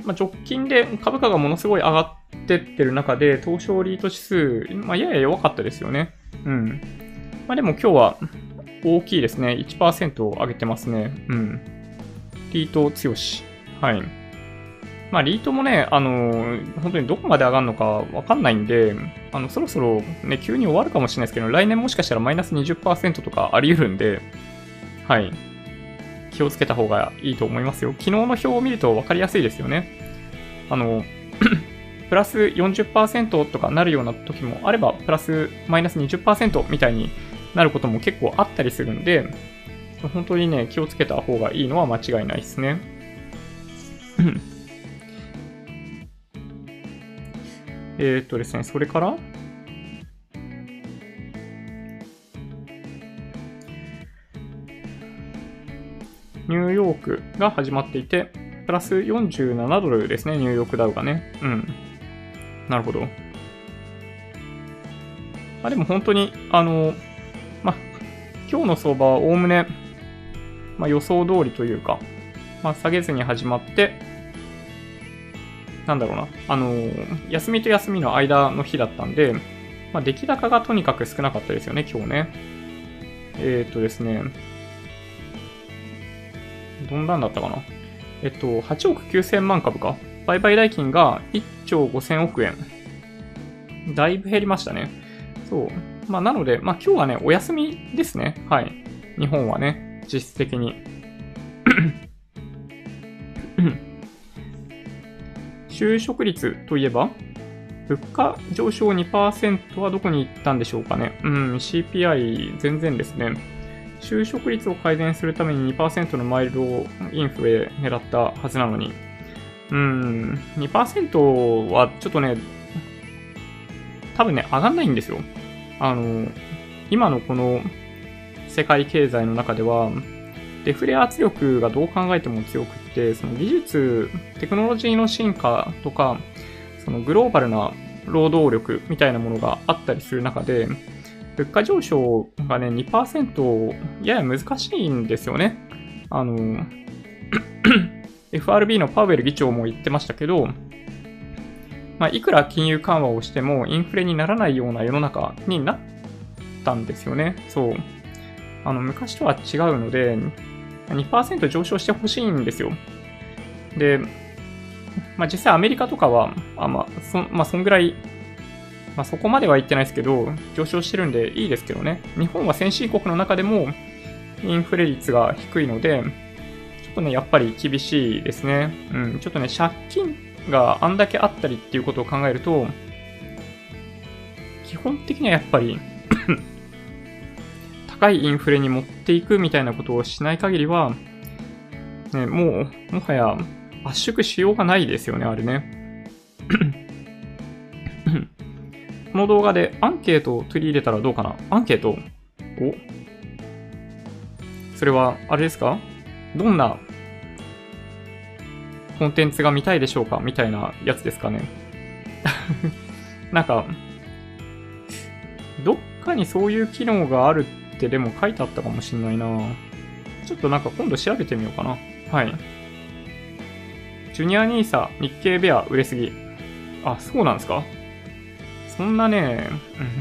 まあ、直近で株価がものすごい上がってってる中で、東証リート指数、まあ、やや弱かったですよね。うん。まあ、でも今日は大きいですね。1%上げてますね。うん。リート強し。はい。まあ、リートもね、あの本当にどこまで上がるのかわかんないんで、あの、そろそろね、急に終わるかもしれないですけど、来年もしかしたらマイナス20%とかあり得るんで、はい。気をつけた方がいいと思いますよ。昨日の表を見ると分かりやすいですよね。あの、[clears throat] プラス40%とかなるような時もあれば、プラスマイナス20%みたいになることも結構あったりするんで、本当にね、気をつけた方がいいのは間違いないですね。えっとですね、それから？ニューヨークが始まっていて、プラス47ドルですね、ニューヨークダウがね。うん。なるほど。あ、でも本当に、あの、今日の相場はおおむね、まあ予想通りというか、まあ下げずに始まって、なんだろうな、あの休みと休みの間の日だったんで、まあ、出来高がとにかく少なかったですよね、今日ね。えっ、とですね、どんなんだったかな？えっと、8億9000万株か？売買代金が1兆5000億円。だいぶ減りましたね。そう。まあ、なので、まあ、今日はね、お休みですね。はい。日本はね、実質的に。[coughs] 就職率といえば、物価上昇2%はどこに行ったんでしょうかね。うん、CPI 全然ですね。就職率を改善するために2%のマイルドインフレ狙ったはずなのに、うん、2%はちょっとね、多分ね、上がんないんですよ。あの、今のこの世界経済の中では、デフレ圧力がどう考えても強くって、その技術、テクノロジーの進化とか、そのグローバルな労働力みたいなものがあったりする中で、物価上昇がね、2%やや難しいんですよね。あの、[clears throat] FRB のパウエル議長も言ってましたけど、まあ、いくら金融緩和をしてもインフレにならないような世の中になったんですよね。そう。あの、昔とは違うので、2%上昇してほしいんですよ。で、まあ、実際アメリカとかは、あまあ、そ、まあ、そんぐらいまあ、そこまでは言ってないですけど、上昇してるんでいいですけどね。日本は先進国の中でもインフレ率が低いので、ちょっとね、やっぱり厳しいですね。うん、ちょっとね、借金があんだけあったりっていうことを考えると、基本的にはやっぱり [coughs] 高いインフレに持っていくみたいなことをしない限りは、ね、もう、もはや圧縮しようがないですよね、あれね。[coughs] この動画でアンケートを取り入れたらどうかな？アンケート？お？それは、あれですか？どんなコンテンツが見たいでしょうかみたいなやつですかね。なんか、どっかにそういう機能があるってでも書いてあったかもしんないなちょっとなんか今度調べてみようかな。はい。ジュニアニーサ、日経ベア、売れすぎ。あ、そうなんですか？そんなね、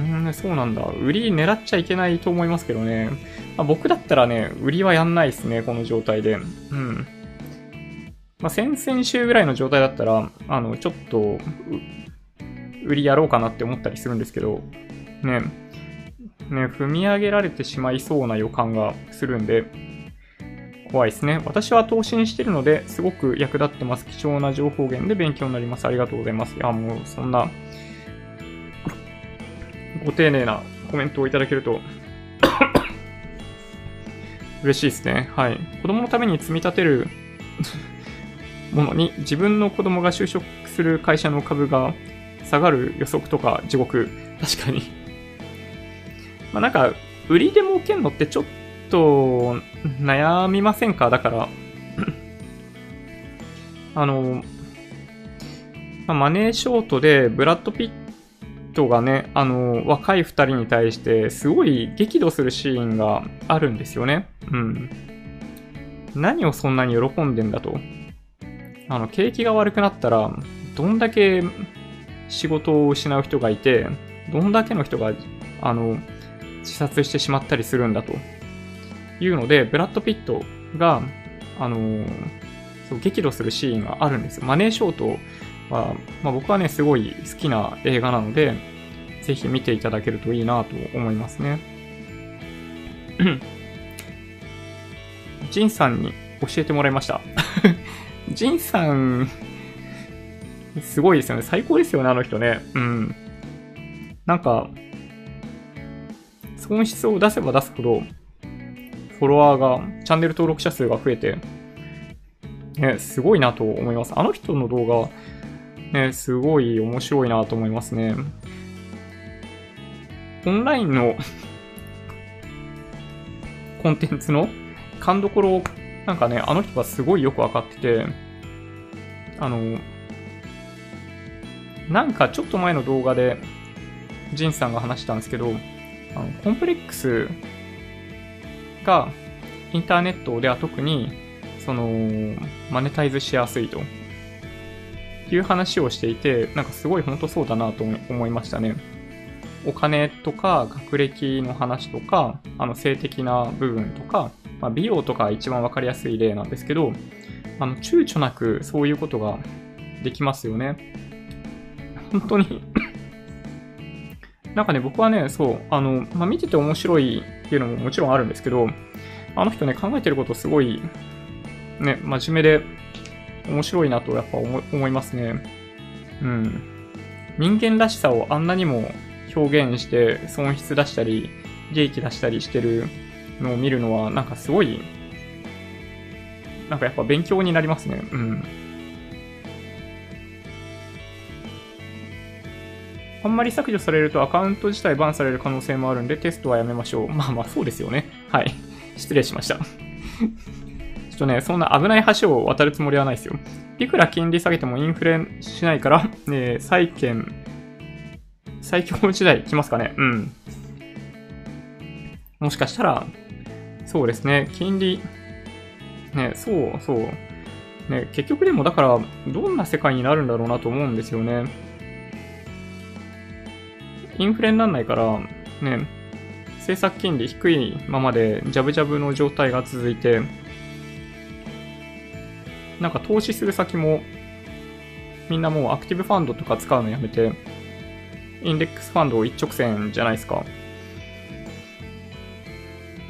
うん、そうなんだ。売り狙っちゃいけないと思いますけどね。まあ、僕だったらね、売りはやんないですね、この状態で。うん。まあ、先々週ぐらいの状態だったら、あの、ちょっと、売りやろうかなって思ったりするんですけど、ね、ね、踏み上げられてしまいそうな予感がするんで、怖いですね。私は投資にしてるので、すごく役立ってます。貴重な情報源で勉強になります。ありがとうございます。いや、もう、そんな、ご丁寧なコメントをいただけると [coughs] 嬉しいですね。はい。子供のために積み立てるものに自分の子供が就職する会社の株が下がる予測とか地獄。確かに [laughs] まあなんか、売りで儲けんのってちょっと悩みませんか？だから [laughs] あの、まあ、マネーショートでブラッド・ピットがね、あの、若い二人に対してすごい激怒するシーンがあるんですよね。うん。何をそんなに喜んでんだと。あの、景気が悪くなったら、どんだけ仕事を失う人がいて、どんだけの人が、あの、自殺してしまったりするんだと。いうので、ブラッド・ピットが、あのそう激怒するシーンがあるんですよ。マネーショートは、まあ、僕はね、すごい好きな映画なので、ぜひ見ていただけるといいなと思いますね。ジンさんに教えてもらいました。[laughs] ジンさん、すごいですよね。最高ですよね、あの人ね。うん。なんか、損失を出せば出すほど、フォロワーが、チャンネル登録者数が増えて、ね、すごいなと思います。あの人の動画、ね、すごい面白いなと思いますね。オンラインのコンテンツの勘どころを、なんかね、あの人がすごいよくわかってて、あの、なんかちょっと前の動画で、ジンさんが話したんですけど、あのコンプレックスがインターネットでは特にそのマネタイズしやすいという話をしていて、なんかすごい本当そうだなと思いましたね。お金とか学歴の話とか、あの性的な部分とか、まあ、美容とか一番わかりやすい例なんですけど、あの躊躇なくそういうことができますよね。本当に [laughs] なんかね、僕はね、そう、あの、まあ、見てて面白いっていうのももちろんあるんですけど、あの人ね、考えてることすごい、ね、真面目で面白いなとやっぱ思いますね。うん。人間らしさをあんなにも表現して損失出したり、利益出したりしてるのを見るのは、なんかすごい、なんかやっぱ勉強になりますね。うん。あんまり削除されるとアカウント自体バンされる可能性もあるんでテストはやめましょう。[laughs] まあまあそうですよね。はい。失礼しました。[laughs] ちょっとね、そんな危ない橋を渡るつもりはないですよ。いくら金利下げてもインフレしないから、ね、債券、最強時代来ますかね。うん。もしかしたら、そうですね、金利、ね、そうそう。ね、結局でもだから、どんな世界になるんだろうなと思うんですよね。インフレにならないから、ね、政策金利低いままでジャブジャブの状態が続いて、なんか投資する先もみんなもうアクティブファンドとか使うのやめて、インデックスファンド一直線じゃないですか。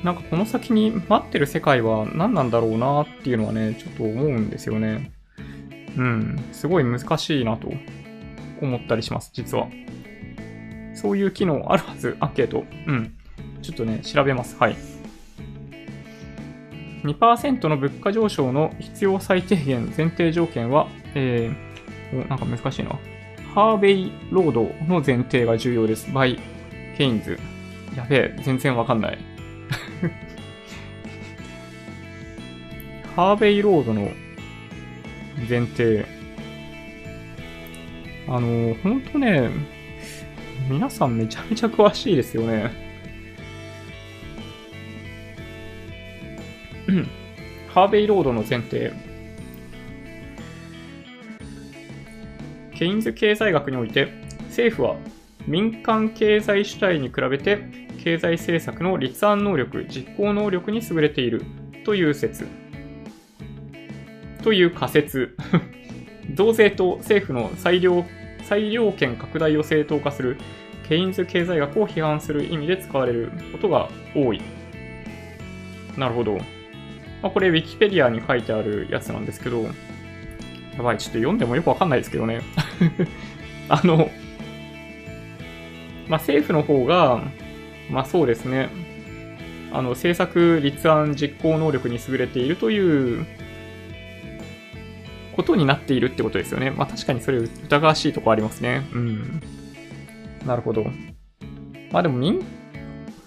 なんかこの先に待ってる世界は何なんだろうなっていうのはね、ちょっと思うんですよね。うん、すごい難しいなと思ったりします、実は。そういう機能あるはず、アンケート。うん。ちょっとね、調べます。はい。2%の物価上昇の必要最低限前提条件は、えー、お、なんか難しいな。ハーベイロードの前提が重要です。by ケインズ。やべえ、全然わかんない。[laughs] ハーベイロードの前提。あの、ほんとね、皆さんめちゃめちゃ詳しいですよね。ハーベイロードの前提。ケインズ経済学において、政府は民間経済主体に比べて経済政策の立案能力、実行能力に優れているという説。という仮説。[laughs] 増税と政府の裁量裁量権拡大を正当化するケインズ経済学を批判する意味で使われることが多い。なるほど。まあ、これ Wikipedia に書いてあるやつなんですけど、やばい、ちょっと読んでもよくわかんないですけどね。[laughs] あの、まあ、政府の方が、まあそうですね、あの、政策立案実行能力に優れているということになっているってことですよね。まあ確かにそれ疑わしいとこありますね。うん。なるほど。まあでも民、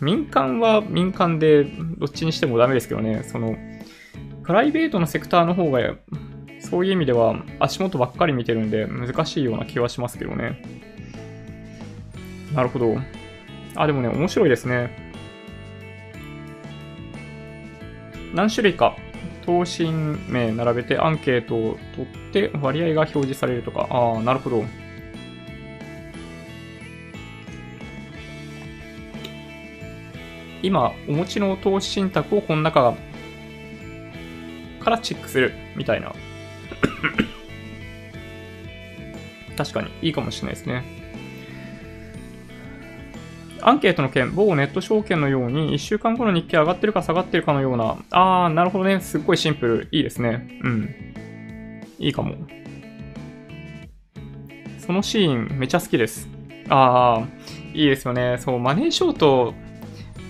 民間は民間でどっちにしてもダメですけどね。その、プライベートのセクターの方が、そういう意味では足元ばっかり見てるんで難しいような気はしますけどね。なるほど。あ、でもね、面白いですね。何種類か等身名並べてアンケートを取って割合が表示されるとか。ああ、なるほど。今、お持ちの投資信託をこの中からチェックするみたいな。確かにいいかもしれないですね。アンケートの件、某ネット証券のように1週間後の日経上がってるか下がってるかのような、あー、なるほどね。すっごいシンプル。いいですね。うん。いいかも。そのシーンめちゃ好きです。あー、いいですよね。そう、マネーショート、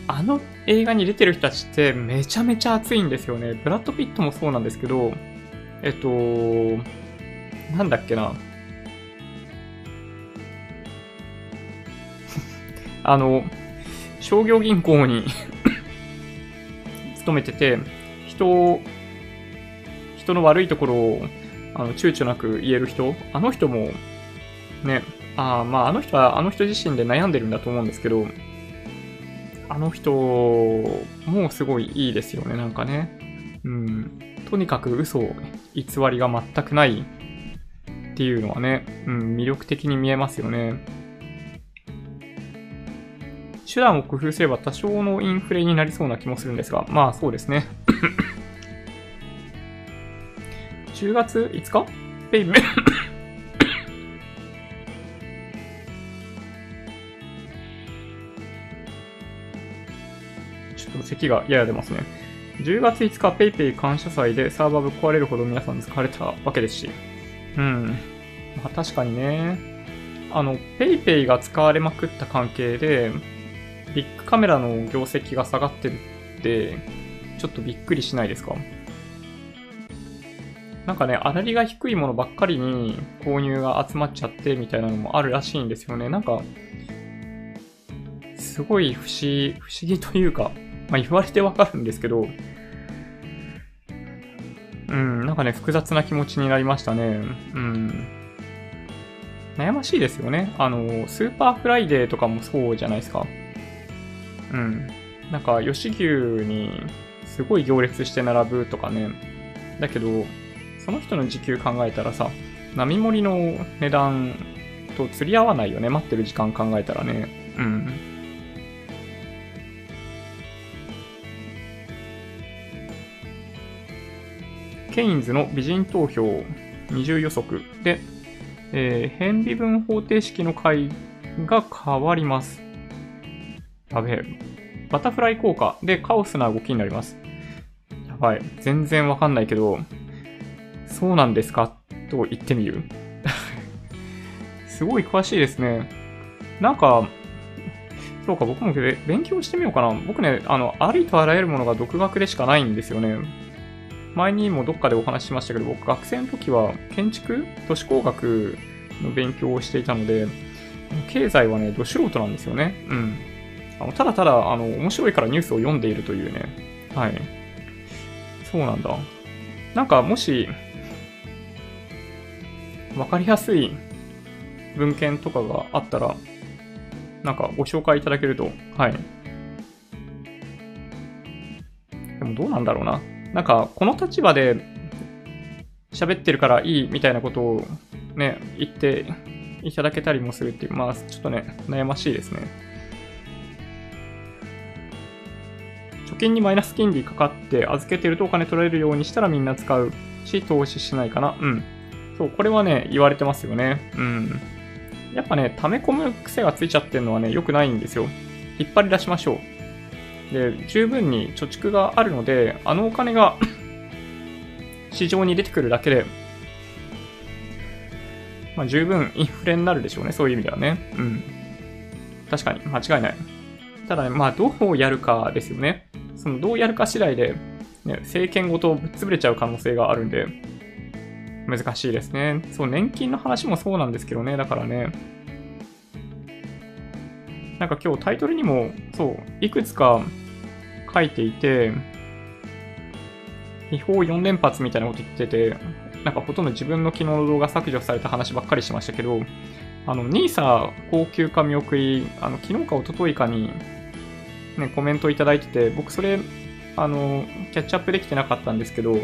あの映画に出てる人たちってめちゃめちゃ熱いんですよね。ブラッド・ピットもそうなんですけど、えっと、なんだっけな。あの、商業銀行に勤めてて、人を人の悪いところを、あの、躊躇なく言える人、あの人も、ね、あまあ、あの人はあの人自身で悩んでるんだと思うんですけど、あの人もすごいいいですよね、なんかね。うん。とにかく嘘、偽りが全くないっていうのはね、うん、魅力的に見えますよね。手段を工夫すれば多少のインフレになりそうな気もするんですが、まあそうですね。[coughs] 10月5日？ペイメちょっと咳がやや出ますね。10月5日 PayPay 感謝祭でサーバーぶっ壊れるほど皆さん使われたわけですし。うん。まあ確かにね。あの、PayPay が使われまくった関係で、ビッグカメラの業績が下がってるって、ちょっとびっくりしないですか？なんかね、粗利が低いものばっかりに購入が集まっちゃってみたいなのもあるらしいんですよね。なんか、すごい不思議、不思議というか、まあ言われてわかるんですけど、うん、なんかね、複雑な気持ちになりましたね。うん。悩ましいですよね。あの、スーパーフライデーとかもそうじゃないですか。うん。なんか、吉牛にすごい行列して並ぶとかね。だけど、その人の時給考えたらさ、並盛りの値段と釣り合わないよね。待ってる時間考えたらね。うん。ケインズの美人投票二重予測で、えー、変微分方程式の解が変わります。やべえ。バタフライ効果でカオスな動きになります。やばい。全然わかんないけど、そうなんですか？と言ってみる。[laughs] すごい詳しいですね。なんか、そうか、僕も勉強してみようかな。僕ね、あの、ありとあらゆるものが独学でしかないんですよね。前にもどっかでお話ししましたけど、僕学生の時は建築？都市工学の勉強をしていたので、経済はね、ど素人なんですよね。うん。あのただただ、あの、面白いからニュースを読んでいるというね。はい。そうなんだ。なんか、もし、わかりやすい文献とかがあったら、なんかご紹介いただけると、はい。でもどうなんだろうな。なんか、この立場で喋ってるからいいみたいなことをね、言っていただけたりもするっていう、まあ、ちょっとね、悩ましいですね。貯金にマイナス金利かかって預けてるとお金取られるようにしたらみんな使うし、投資しないかな。うん。そう、これはね、言われてますよね。うん。やっぱね、溜め込む癖がついちゃってるのはね、良くないんですよ。引っ張り出しましょう。で、十分に貯蓄があるので、あのお金が [coughs] 市場に出てくるだけで、まあ、十分インフレになるでしょうね。そういう意味ではね。うん。確かに、間違いない。ただね、まあ、どうやるかですよね。その、どうやるか次第で、ね、政権ごとぶっ潰れちゃう可能性があるんで、難しいですね。そう、年金の話もそうなんですけどね。だからね、なんか今日タイトルにも、そう、いくつか書いていて、違法4連発みたいなこと言ってて、なんかほとんど自分の昨日の動画削除された話ばっかりしましたけど、あの、NISA 高級化見送り、あの、昨日か一昨日かに、ね、コメントいただいてて、僕それ、あの、キャッチアップできてなかったんですけど、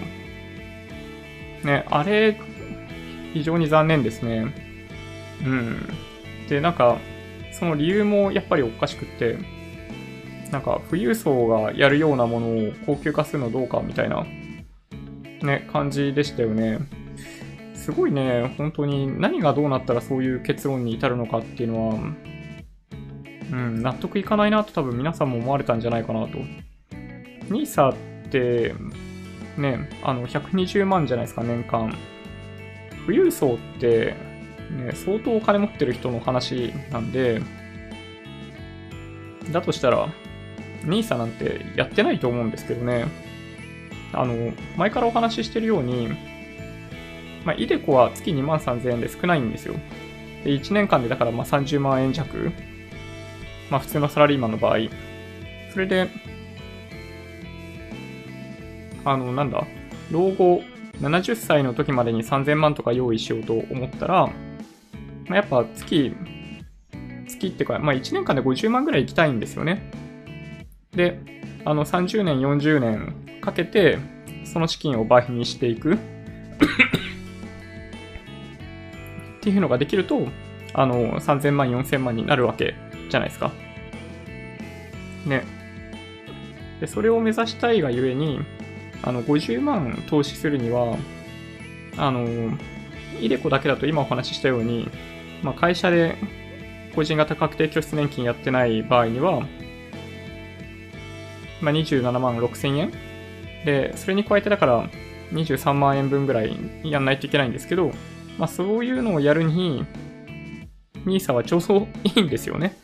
ね、あれ、非常に残念ですね。うん。で、なんか、その理由もやっぱりおかしくって、なんか富裕層がやるようなものを高級化するのどうかみたいな、ね、感じでしたよね。すごいね、本当に何がどうなったらそういう結論に至るのかっていうのは、うん、納得いかないなと多分皆さんも思われたんじゃないかなと。NISA って、ね、あの、120万じゃないですか、年間。富裕層って、ね、相当お金持ってる人の話なんで、だとしたら、NISA なんてやってないと思うんですけどね。あの、前からお話ししてるように、まあ、イデコは月2万3000円で少ないんですよ。で、1年間でだからま30万円弱。まあ、普通のサラリーマンの場合。それで、あの、なんだ、老後70歳の時までに3000万とか用意しようと思ったら、まあ、やっぱ月、月ってか、まあ、1年間で50万ぐらい行きたいんですよね。で、あの30年、40年かけて、その資金を倍にしていくっていうのができると、あの、3000万、4000万になるわけじゃないですか。ね。で、それを目指したいがゆえに、あの、50万投資するには、あの、イデコだけだと今お話ししたように、まあ、会社で個人型確定拠出年金やってない場合には、まあ、27万6千円で、それに加えてだから23万円分ぐらいやんないといけないんですけど、まあ、そういうのをやるに、NISA は超層いいんですよね。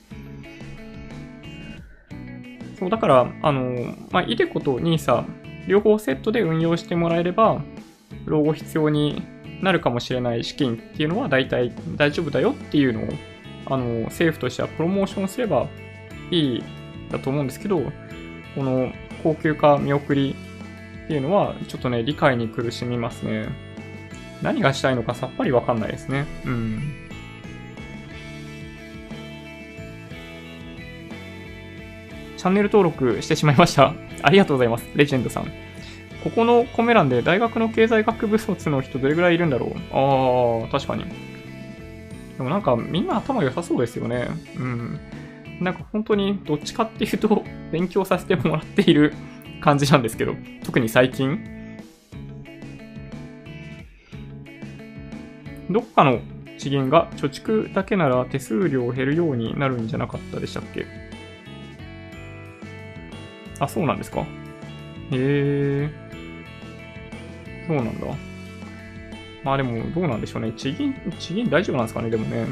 そう、だから、あの、まあ、イデコと NISA、両方セットで運用してもらえれば、老後必要になるかもしれない資金っていうのは大体大丈夫だよっていうのを、あの、政府としてはプロモーションすればいいだと思うんですけど、この高級化見送りっていうのは、ちょっとね、理解に苦しみますね。何がしたいのかさっぱりわかんないですね。うん。ャンネル登録してしまいました。ありがとうございます。レジェンドさん。ここのコメ欄で大学の経済学部卒の人どれぐらいいるんだろう？ああ、確かに。でもなんかみんな頭良さそうですよね。うん。なんか本当にどっちかっていうと [laughs] 勉強させてもらっている感じなんですけど、特に最近。どっかの地銀が貯蓄だけなら手数料減るようになるんじゃなかったでしたっけ？あ、そうなんですか？へえ。そうなんだ。まあでも、どうなんでしょうね。地銀、地銀大丈夫なんですかね？でもね。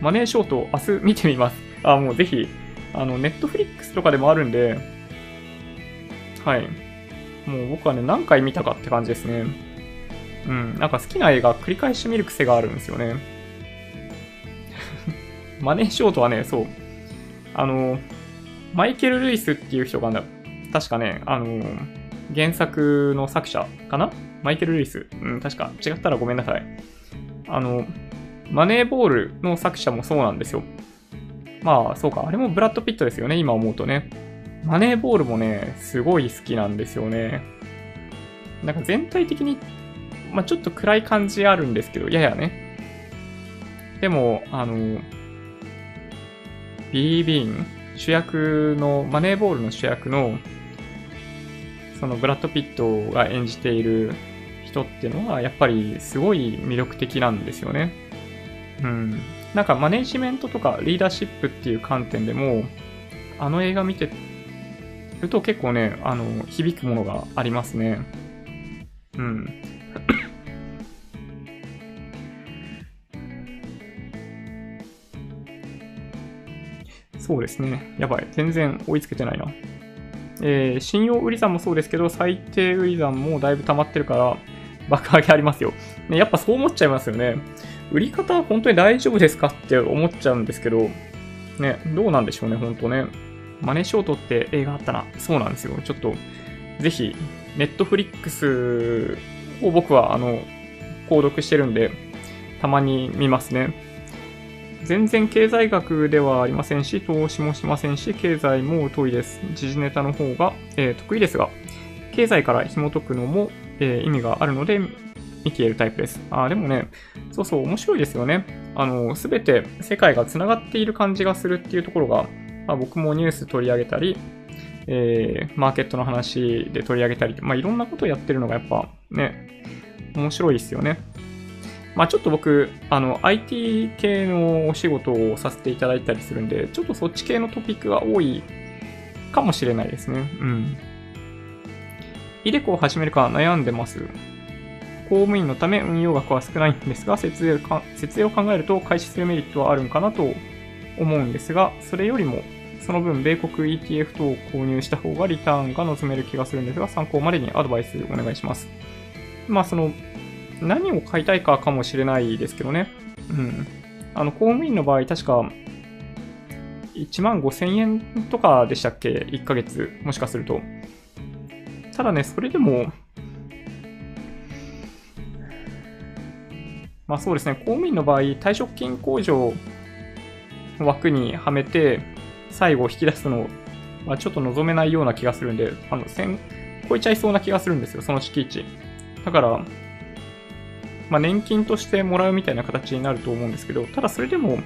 マネーショート、明日見てみます。あ、もうぜひ、あの、ネットフリックスとかでもあるんで、はい。もう僕はね、何回見たかって感じですね。うん。なんか好きな映画繰り返し見る癖があるんですよね。[laughs] マネーショートはね、そう。あの、マイケル・ルイスっていう人が、確かね、あの、原作の作者かな？マイケル・ルイス？うん、確か。違ったらごめんなさい。あの、マネーボールの作者もそうなんですよ。まあ、そうか。あれもブラッド・ピットですよね、今思うとね。マネーボールもね、すごい好きなんですよね。なんか全体的に、まあちょっと暗い感じあるんですけど、ややね。でも、あの、ビー・ビーン、主役の、マネーボールの主役の、そのブラッド・ピットが演じている人っていうのは、やっぱりすごい魅力的なんですよね。うん。なんかマネジメントとかリーダーシップっていう観点でも、あの映画見てると結構ね、あの、響くものがありますね。うん。そうですね。やばい。全然追いつけてないな。えー、信用売り算もそうですけど、最低売り算もだいぶ溜まってるから、爆上げありますよ。ね、やっぱそう思っちゃいますよね。売り方は本当に大丈夫ですかって思っちゃうんですけど、ね、どうなんでしょうね、本当ね。マネーショートって映画あったな。そうなんですよ。ちょっと、ぜひ、ネットフリックスを僕は、あの、購読してるんで、たまに見ますね。全然経済学ではありませんし、投資もしませんし、経済も遠いです。時事ネタの方が、えー、得意ですが、経済から紐解くのも、えー、意味があるので、見ているタイプです。あ、でもね、そうそう、面白いですよね。あの、すべて世界が繋がっている感じがするっていうところが、まあ、僕もニュース取り上げたり、えー、マーケットの話で取り上げたり、まあ、いろんなことをやってるのがやっぱね、面白いですよね。まあちょっと僕、あの、IT 系のお仕事をさせていただいたりするんで、ちょっとそっち系のトピックが多いかもしれないですね。うん。イデコを始めるか悩んでます。公務員のため運用額は少ないんですが、節税か節税を考えると開始するメリットはあるんかなと思うんですが、それよりも、その分、米国 ETF 等を購入した方がリターンが望める気がするんですが、参考までにアドバイスお願いします。まあ、その、何を買いたいかかもしれないですけどね。うん。あの、公務員の場合、確か、1万5千円とかでしたっけ ?1 ヶ月、もしかすると。ただね、それでも、まあそうですね、公務員の場合、退職金控除枠にはめて、最後引き出すのはちょっと望めないような気がするんで、あの、1000超えちゃいそうな気がするんですよ、その敷地。だから、まあ年金としてもらうみたいな形になると思うんですけど、ただそれでも、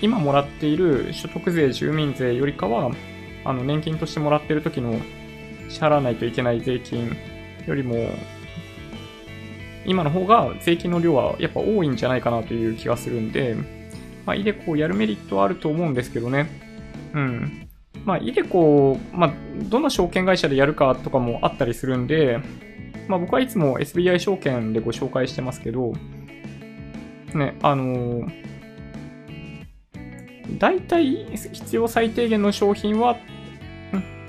今もらっている所得税、住民税よりかは、あの、年金としてもらってる時の支払わないといけない税金よりも、今の方が税金の量はやっぱ多いんじゃないかなという気がするんで、まあ、イデコをやるメリットはあると思うんですけどね。うん。まあ、イデコ、まあ、どの証券会社でやるかとかもあったりするんで、まあ、僕はいつも SBI 証券でご紹介してますけど、ね、あのー、大体必要最低限の商品は、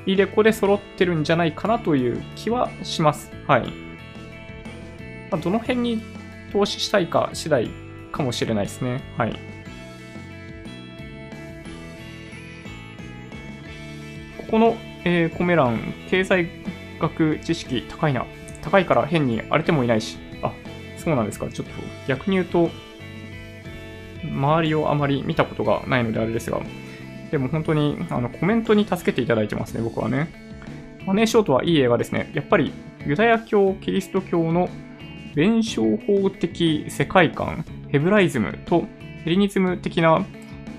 イデコで揃ってるんじゃないかなという気はします。はい。まあ、どの辺に投資したいか次第かもしれないですね。はい。ここの、えー、コメ欄、経済学知識高いな。高いから変に荒れてもいないし。あ、そうなんですか。ちょっと逆に言うと、周りをあまり見たことがないのであれですが、でも本当にあのコメントに助けていただいてますね、僕はね。マネーショートはいい映画ですね。やっぱりユダヤ教、キリスト教の弁証法的世界観、ヘブライズムとヘリニズム的な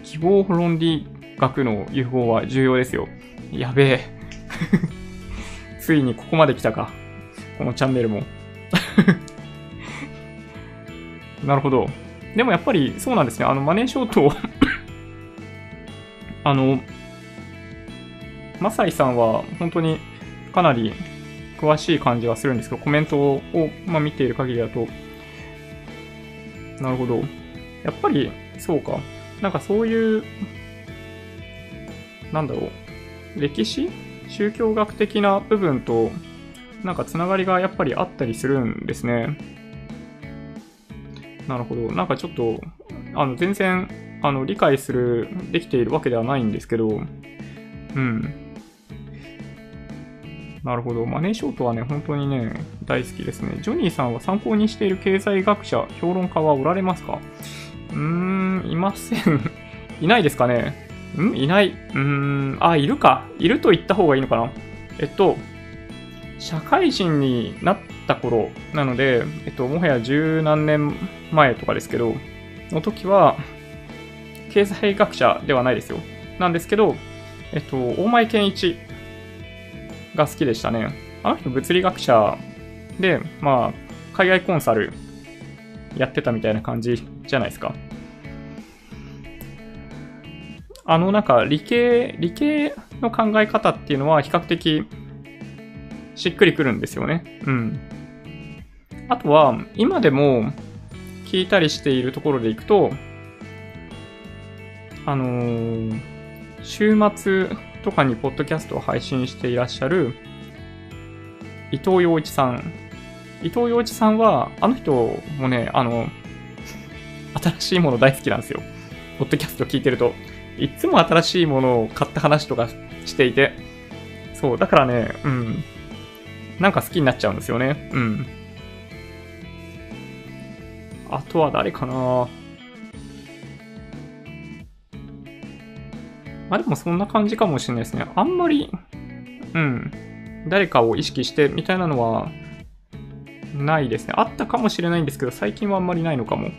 記号論理学の融合は重要ですよ。やべえ。ついにここまで来たか。このチャンネルも。[laughs] なるほど。でもやっぱりそうなんですね。あの、マネーショート [laughs] あの、マサイさんは本当にかなり詳しい感じはするんですけど、コメントを、まあ、見ている限りだと、なるほど。やっぱり、そうか。なんかそういう、なんだろう。歴史？宗教学的な部分と、なんかつながりがやっぱりあったりするんですね。なるほど。なんかちょっと、あの、全然、あの、理解する、できているわけではないんですけど、うん。なるほど。マネーショートはね、本当にね、大好きですね。ジョニーさんは参考にしている経済学者、評論家はおられますか？うーん、いません。[laughs] いないですかね？ん？いない。うーん、あ、いるか。いると言った方がいいのかな？えっと、社会人になった頃なので、えっと、もはや十何年前とかですけど、の時は、経済学者ではないですよ。なんですけど、えっと、大前健一が好きでしたね。あの人物理学者で、まあ、海外コンサルやってたみたいな感じじゃないですか。あの、なんか理系、理系の考え方っていうのは比較的しっくりくるんですよね。うん。あとは、今でも聞いたりしているところでいくと、あのー、週末とかにポッドキャストを配信していらっしゃる伊藤洋一さん。伊藤洋一さんは、あの人もね、あの、新しいもの大好きなんですよ。ポッドキャスト聞いてると。いつも新しいものを買った話とかしていて。そう、だからね、うん。なんか好きになっちゃうんですよね。うん。あとは誰かなまあでもそんな感じかもしれないですね。あんまり、うん、誰かを意識してみたいなのはないですね。あったかもしれないんですけど、最近はあんまりないのかも。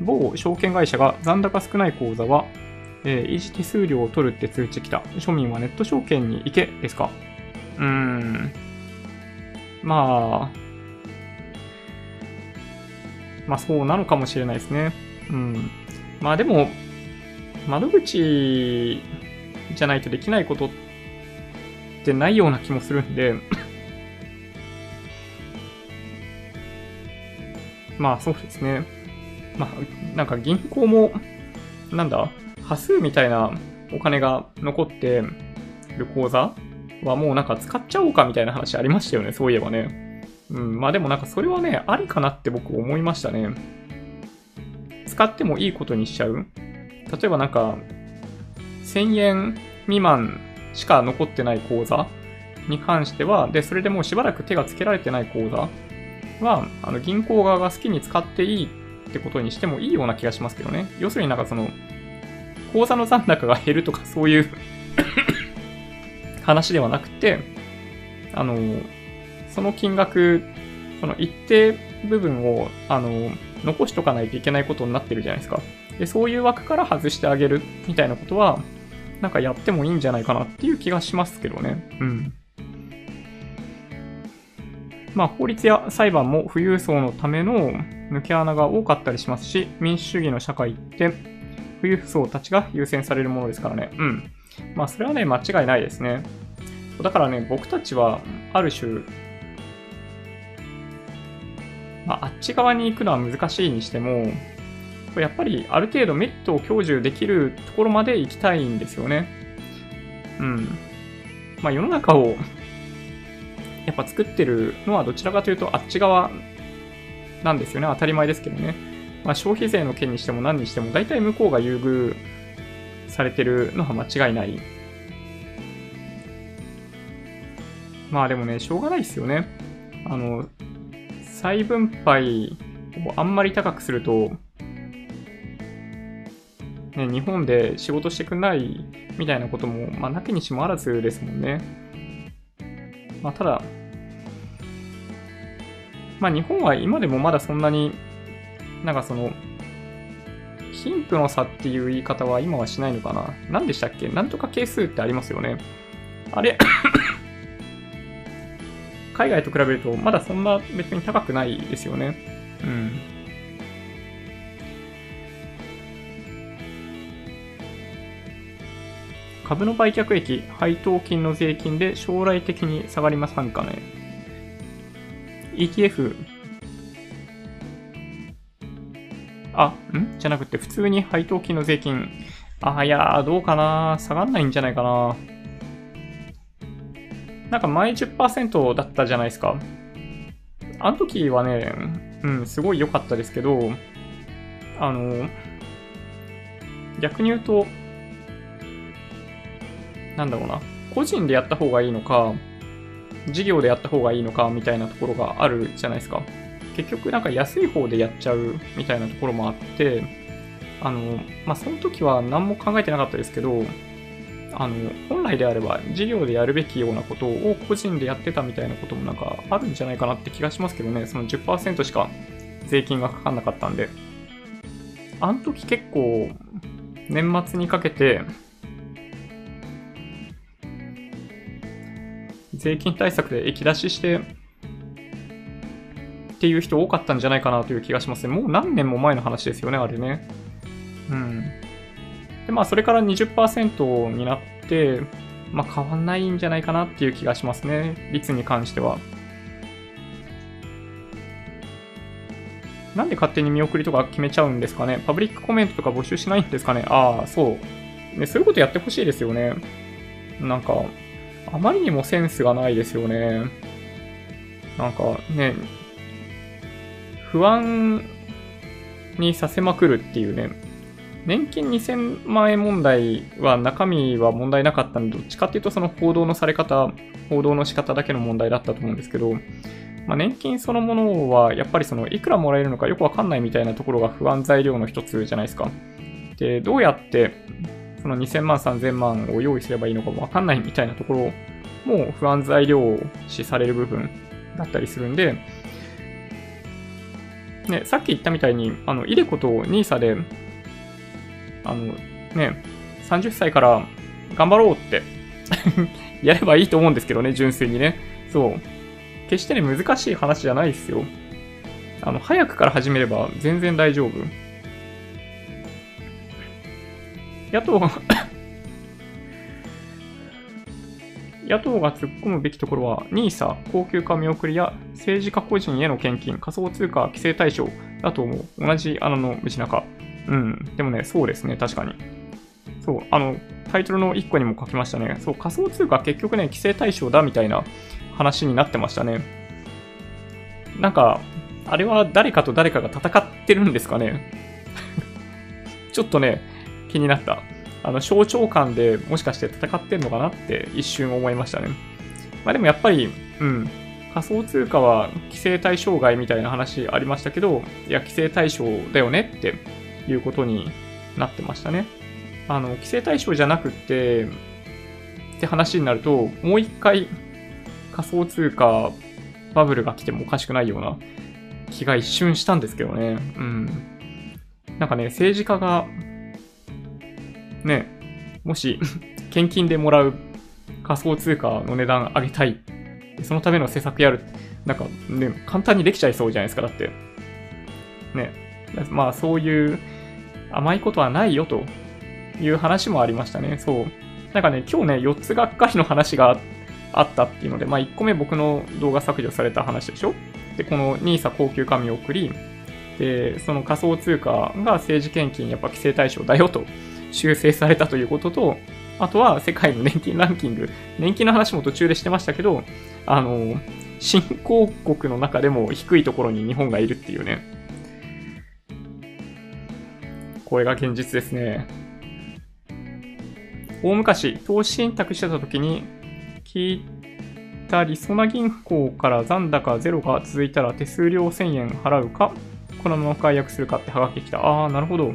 某証券会社が残高少ない口座は、えー、維持手数料を取るって通知来た。庶民はネット証券に行けですか？うん。まあ、まあそうなのかもしれないですね。うん。まあでも、窓口じゃないとできないことってないような気もするんで [coughs] まあそうですね。まあ、なんか銀行も、なんだ、端数みたいなお金が残ってる口座はもうなんか使っちゃおうかみたいな話ありましたよね、そういえばね。うん、まあでもなんかそれはね、ありかなって僕思いましたね。使ってもいいことにしちゃう例えばなんか、1000円未満しか残ってない口座に関しては、で、それでもうしばらく手がつけられてない口座は、あの、銀行側が好きに使っていいってことにしてもいいような気がしますけどね。要するになんかその、口座の残高が減るとかそういう話ではなくて、あの、その金額、その一定部分を、あの、残しとかないといけないことになってるじゃないですか。で、そういう枠から外してあげるみたいなことは、なんかやってもいいんじゃないかなっていう気がしますけどね。うん。まあ、法律や裁判も富裕層のための抜け穴が多かったりしますし、民主主義の社会って富裕層たちが優先されるものですからね。うん。まあ、それはね、間違いないですね。だからね、僕たちは、ある種、まあ、あっち側に行くのは難しいにしても、やっぱりある程度メットを享受できるところまで行きたいんですよね。うん。まあ世の中を [laughs] やっぱ作ってるのはどちらかというとあっち側なんですよね。当たり前ですけどね。まあ消費税の件にしても何にしても大体向こうが優遇されてるのは間違いない。まあでもね、しょうがないですよね。あの、再分配をあんまり高くすると、ね、日本で仕事してくんないみたいなことも、まあ、なきにしもあらずですもんね。まあ、ただ、まあ、日本は今でもまだそんなに、なんかその、貧富の差っていう言い方は今はしないのかな？何でしたっけ？なんとか係数ってありますよね。あれ？[coughs] 海外と比べるとまだそんな別に高くないですよね。うん。株の売却益、配当金の税金で将来的に下がりませんかね ?ETF あ、ん？じゃなくて普通に配当金の税金。あ、いやー、どうかな？下がんないんじゃないかな？なんか前10%だったじゃないですか。あの時はね、うん、すごい良かったですけど、あの、逆に言うと、なんだろうな、個人でやった方がいいのか、事業でやった方がいいのかみたいなところがあるじゃないですか。結局なんか安い方でやっちゃうみたいなところもあって、あの、まあ、その時は何も考えてなかったですけど、あの、本来であれば事業でやるべきようなことを個人でやってたみたいなこともなんかあるんじゃないかなって気がしますけどね、その10%しか税金がかかんなかったんで。あの時結構、年末にかけて、税金対策で液出ししてっていう人多かったんじゃないかなという気がしますね。もう何年も前の話ですよね、あれね。うん。で、まあ、それから20%になって、まあ、変わんないんじゃないかなっていう気がしますね。率に関しては。なんで勝手に見送りとか決めちゃうんですかねパブリックコメントとか募集しないんですかねああ、そう。ね、そういうことやってほしいですよね。なんか、あまりにもセンスがないですよね。なんかね、不安にさせまくるっていうね、年金2000万円問題は中身は問題なかったので、どっちかっていうとその報道のされ方、報道の仕方だけの問題だったと思うんですけど、まあ、年金そのものはやっぱりそのいくらもらえるのかよくわかんないみたいなところが不安材料の一つじゃないですか。で、どうやってその2000万、3000万を用意すればいいのかもわかんないみたいなところも不安材料視される部分だったりするんで、ね、さっき言ったみたいに、あの、イデコと NISA で、あの、ね、30歳から頑張ろうって [laughs] やればいいと思うんですけどね、純粋にね。そう。決してね、難しい話じゃないですよ。あの、早くから始めれば全然大丈夫。野党野党が突っ込むべきところは、NISA、高級化見送りや政治家個人への献金、仮想通貨規制対象だと思う。同じ穴の道中。うん。でもね、そうですね、確かに。そう、あの、タイトルの1個にも書きましたね。そう、仮想通貨結局ね、規制対象だみたいな話になってましたね。なんか、あれは誰かと誰かが戦ってるんですかね [laughs] ちょっとね、気になった。あの、象徴感でもしかして戦ってんのかなって一瞬思いましたね。まあでもやっぱり、うん、仮想通貨は規制対象外みたいな話ありましたけど、いや、規制対象だよねっていうことになってましたね。あの、規制対象じゃなくて、って話になると、もう一回仮想通貨バブルが来てもおかしくないような気が一瞬したんですけどね。うん。なんかね、政治家がね、もし献金でもらう仮想通貨の値段上げたい。そのための施策やる。なんかね、簡単にできちゃいそうじゃないですか、だって。ね。まあそういう甘いことはないよという話もありましたね。そう。なんかね、今日ね、4つがっかりの話があったっていうので、まあ1個目僕の動画削除された話でしょで、この NISA 高級紙を送り、で、その仮想通貨が政治献金やっぱ規制対象だよと修正されたということと、あとは世界の年金ランキング、年金の話も途中でしてましたけど、あの、新興国の中でも低いところに日本がいるっていうね。これが現実ですね。大昔、投資信託してた時に聞いたりそな銀行から残高ゼロが続いたら手数料1000円払うか、このまま解約するかってはがきた。ああ、なるほど。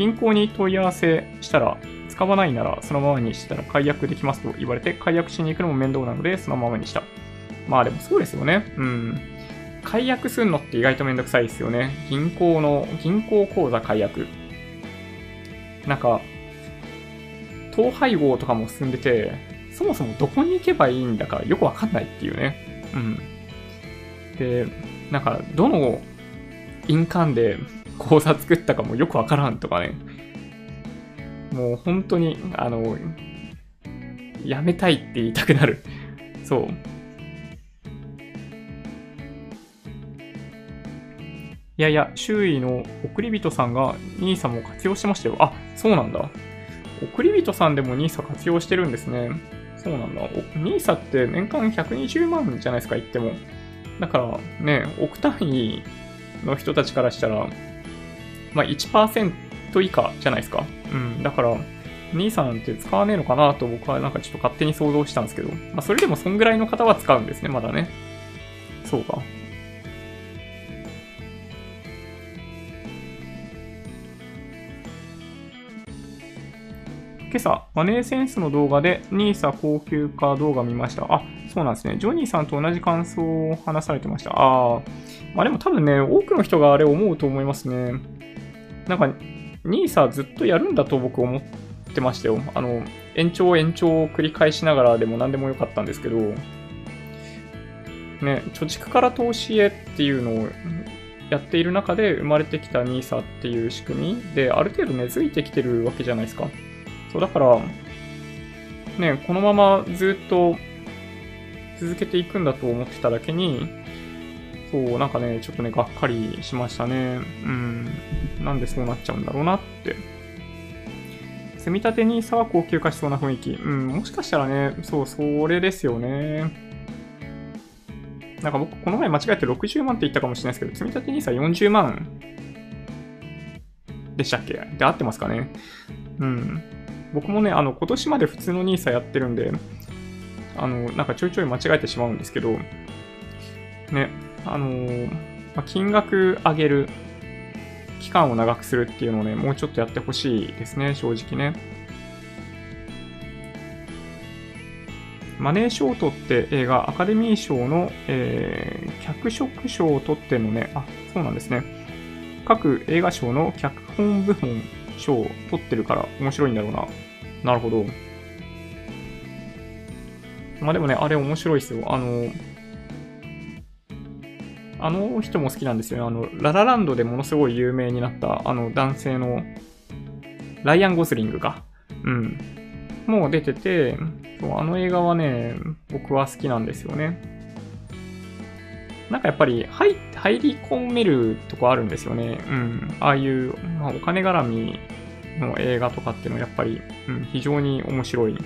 銀行に問い合わせしたら、使わないならそのままにしたら解約できますと言われて、解約しに行くのも面倒なので、そのままにした。まあでもそうですよね。うん。解約するのって意外とめんどくさいですよね。銀行の、銀行口座解約。なんか、統廃合とかも進んでて、そもそもどこに行けばいいんだかよくわかんないっていうね。うん。で、なんか、どの印鑑で口座作ったかもよくわからんとかね。もう本当に、あの、やめたいって言いたくなる。そう。いやいや、周囲の送り人さんが NISA も活用してましたよ。あ、そうなんだ。送り人さんでも NISA 活用してるんですね。そうなんだ。NISA って年間120万じゃないですか、言っても。だからね、億単位の人たちからしたら、まあ1%以下じゃないですか。うん。だから、NISA なんて使わねえのかなと僕はなんかちょっと勝手に想像したんですけど、まあそれでもそんぐらいの方は使うんですね、まだね。そうか。今朝、マネーセンスの動画で NISA 高級化動画見ました。あ、そうなんですね。ジョニーさんと同じ感想を話されてました。ああ。まあでも多分ね、多くの人があれ思うと思いますね。なんか、NISA ずっとやるんだと僕思ってましたよ。あの、延長延長を繰り返しながらでも何でもよかったんですけど、ね、貯蓄から投資へっていうのをやっている中で生まれてきた NISA っていう仕組みで、ある程度根付いてきてるわけじゃないですか。そう、だから、ね、このままずっと続けていくんだと思ってただけに、そう、なんかね、ちょっとね、がっかりしましたね。うん。なんでそうなっちゃうんだろうなって。積み立て NISA は高級化しそうな雰囲気。うん、もしかしたらね、そう、それですよね。なんか僕、この前間違えて60万って言ったかもしれないですけど、積み立て NISA40 万でしたっけ？で合ってますかね？うん。僕もね、あの、今年まで普通の NISA やってるんで、あの、なんかちょいちょい間違えてしまうんですけど、ね、あのー、まあ、金額上げる、期間を長くするっていうのをね、もうちょっとやってほしいですね、正直ね。マネー賞を取って映画アカデミー賞の、えー、脚色賞を取ってのね、あ、そうなんですね。各映画賞の脚本部門賞を取ってるから面白いんだろうな。なるほど。まあでもね、あれ面白いですよ。あの、あの人も好きなんですよね。あの、ララランドでものすごい有名になった、あの男性の、ライアン・ゴスリングか。うん。もう出てて、そうあの映画はね、僕は好きなんですよね。なんかやっぱり入入り込めるとこあるんですよね。うん。ああいう、まあ、お金絡みの映画とかっていうのはやっぱり、うん、非常に面白い。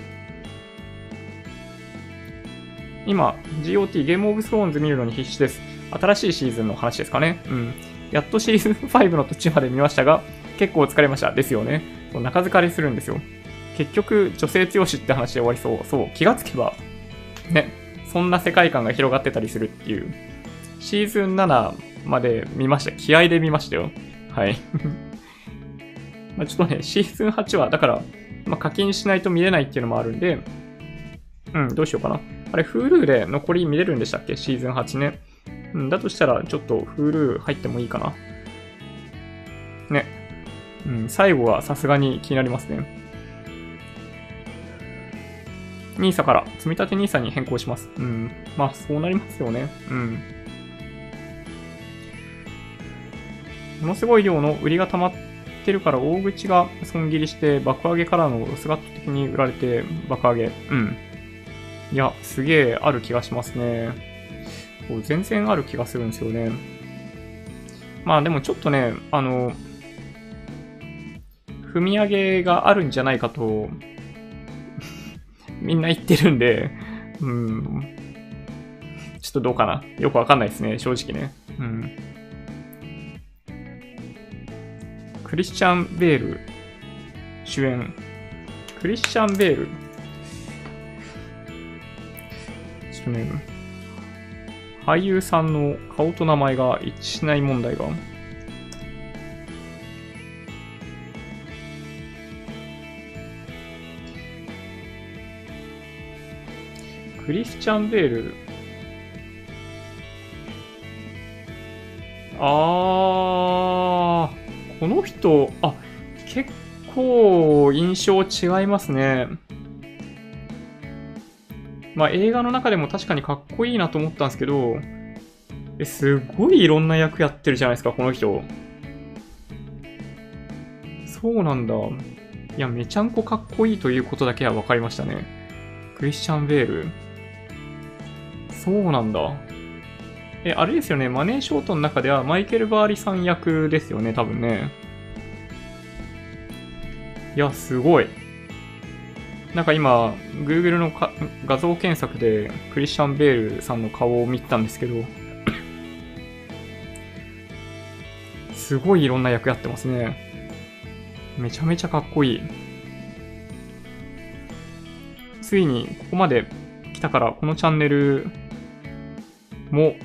今、GOT ゲームオブスローンズ見るのに必死です。新しいシーズンの話ですかね。うん。やっとシーズン5の途中まで見ましたが、結構疲れました。ですよね。中疲れするんですよ。結局、女性強しって話で終わりそう。そう、気がつけば、ね、そんな世界観が広がってたりするっていう。シーズン7まで見ました。気合で見ましたよ。はい。[laughs] まあちょっとね、シーズン8は、だから、まあ、課金しないと見れないっていうのもあるんで、うん、どうしようかな。あれ、Hulu で残り見れるんでしたっけ？シーズン8ね。うん、だとしたら、ちょっと Hulu 入ってもいいかな。ね。うん、最後はさすがに気になりますね。NISA から積立て NISA に変更します。うん。まあ、そうなりますよね。うん。ものすごい量の売りが溜まってるから大口が損切りして爆上げからのスガット的に売られて爆上げ。うん。いや、すげえある気がしますね。全然ある気がするんですよね。まあでもちょっとね、あの、踏み上げがあるんじゃないかと [laughs] みんな言ってるんで、うん、ちょっとどうかな。よくわかんないですね、正直ね。うん。クリスチャン・ベール主演。クリスチャン・ベールちょっとね、俳優さんの顔と名前が一致しない問題が。クリスチャン・ベール。あー、この人、あ、結構印象違いますね。まあ映画の中でも確かにかっこいいなと思ったんですけど、え、すごいいろんな役やってるじゃないですか、この人。そうなんだ。いや、めちゃんこかっこいいということだけは分かりましたね。クリスチャン・ベール。そうなんだ。え、あれですよね。マネーショートの中ではマイケル・バーリさん役ですよね、多分ね。いや、すごい。なんか今、Google の画像検索でクリスチャン・ベールさんの顔を見たんですけど、[coughs] すごいいろんな役やってますね。めちゃめちゃかっこいい。ついにここまで来たから、このチャンネルも、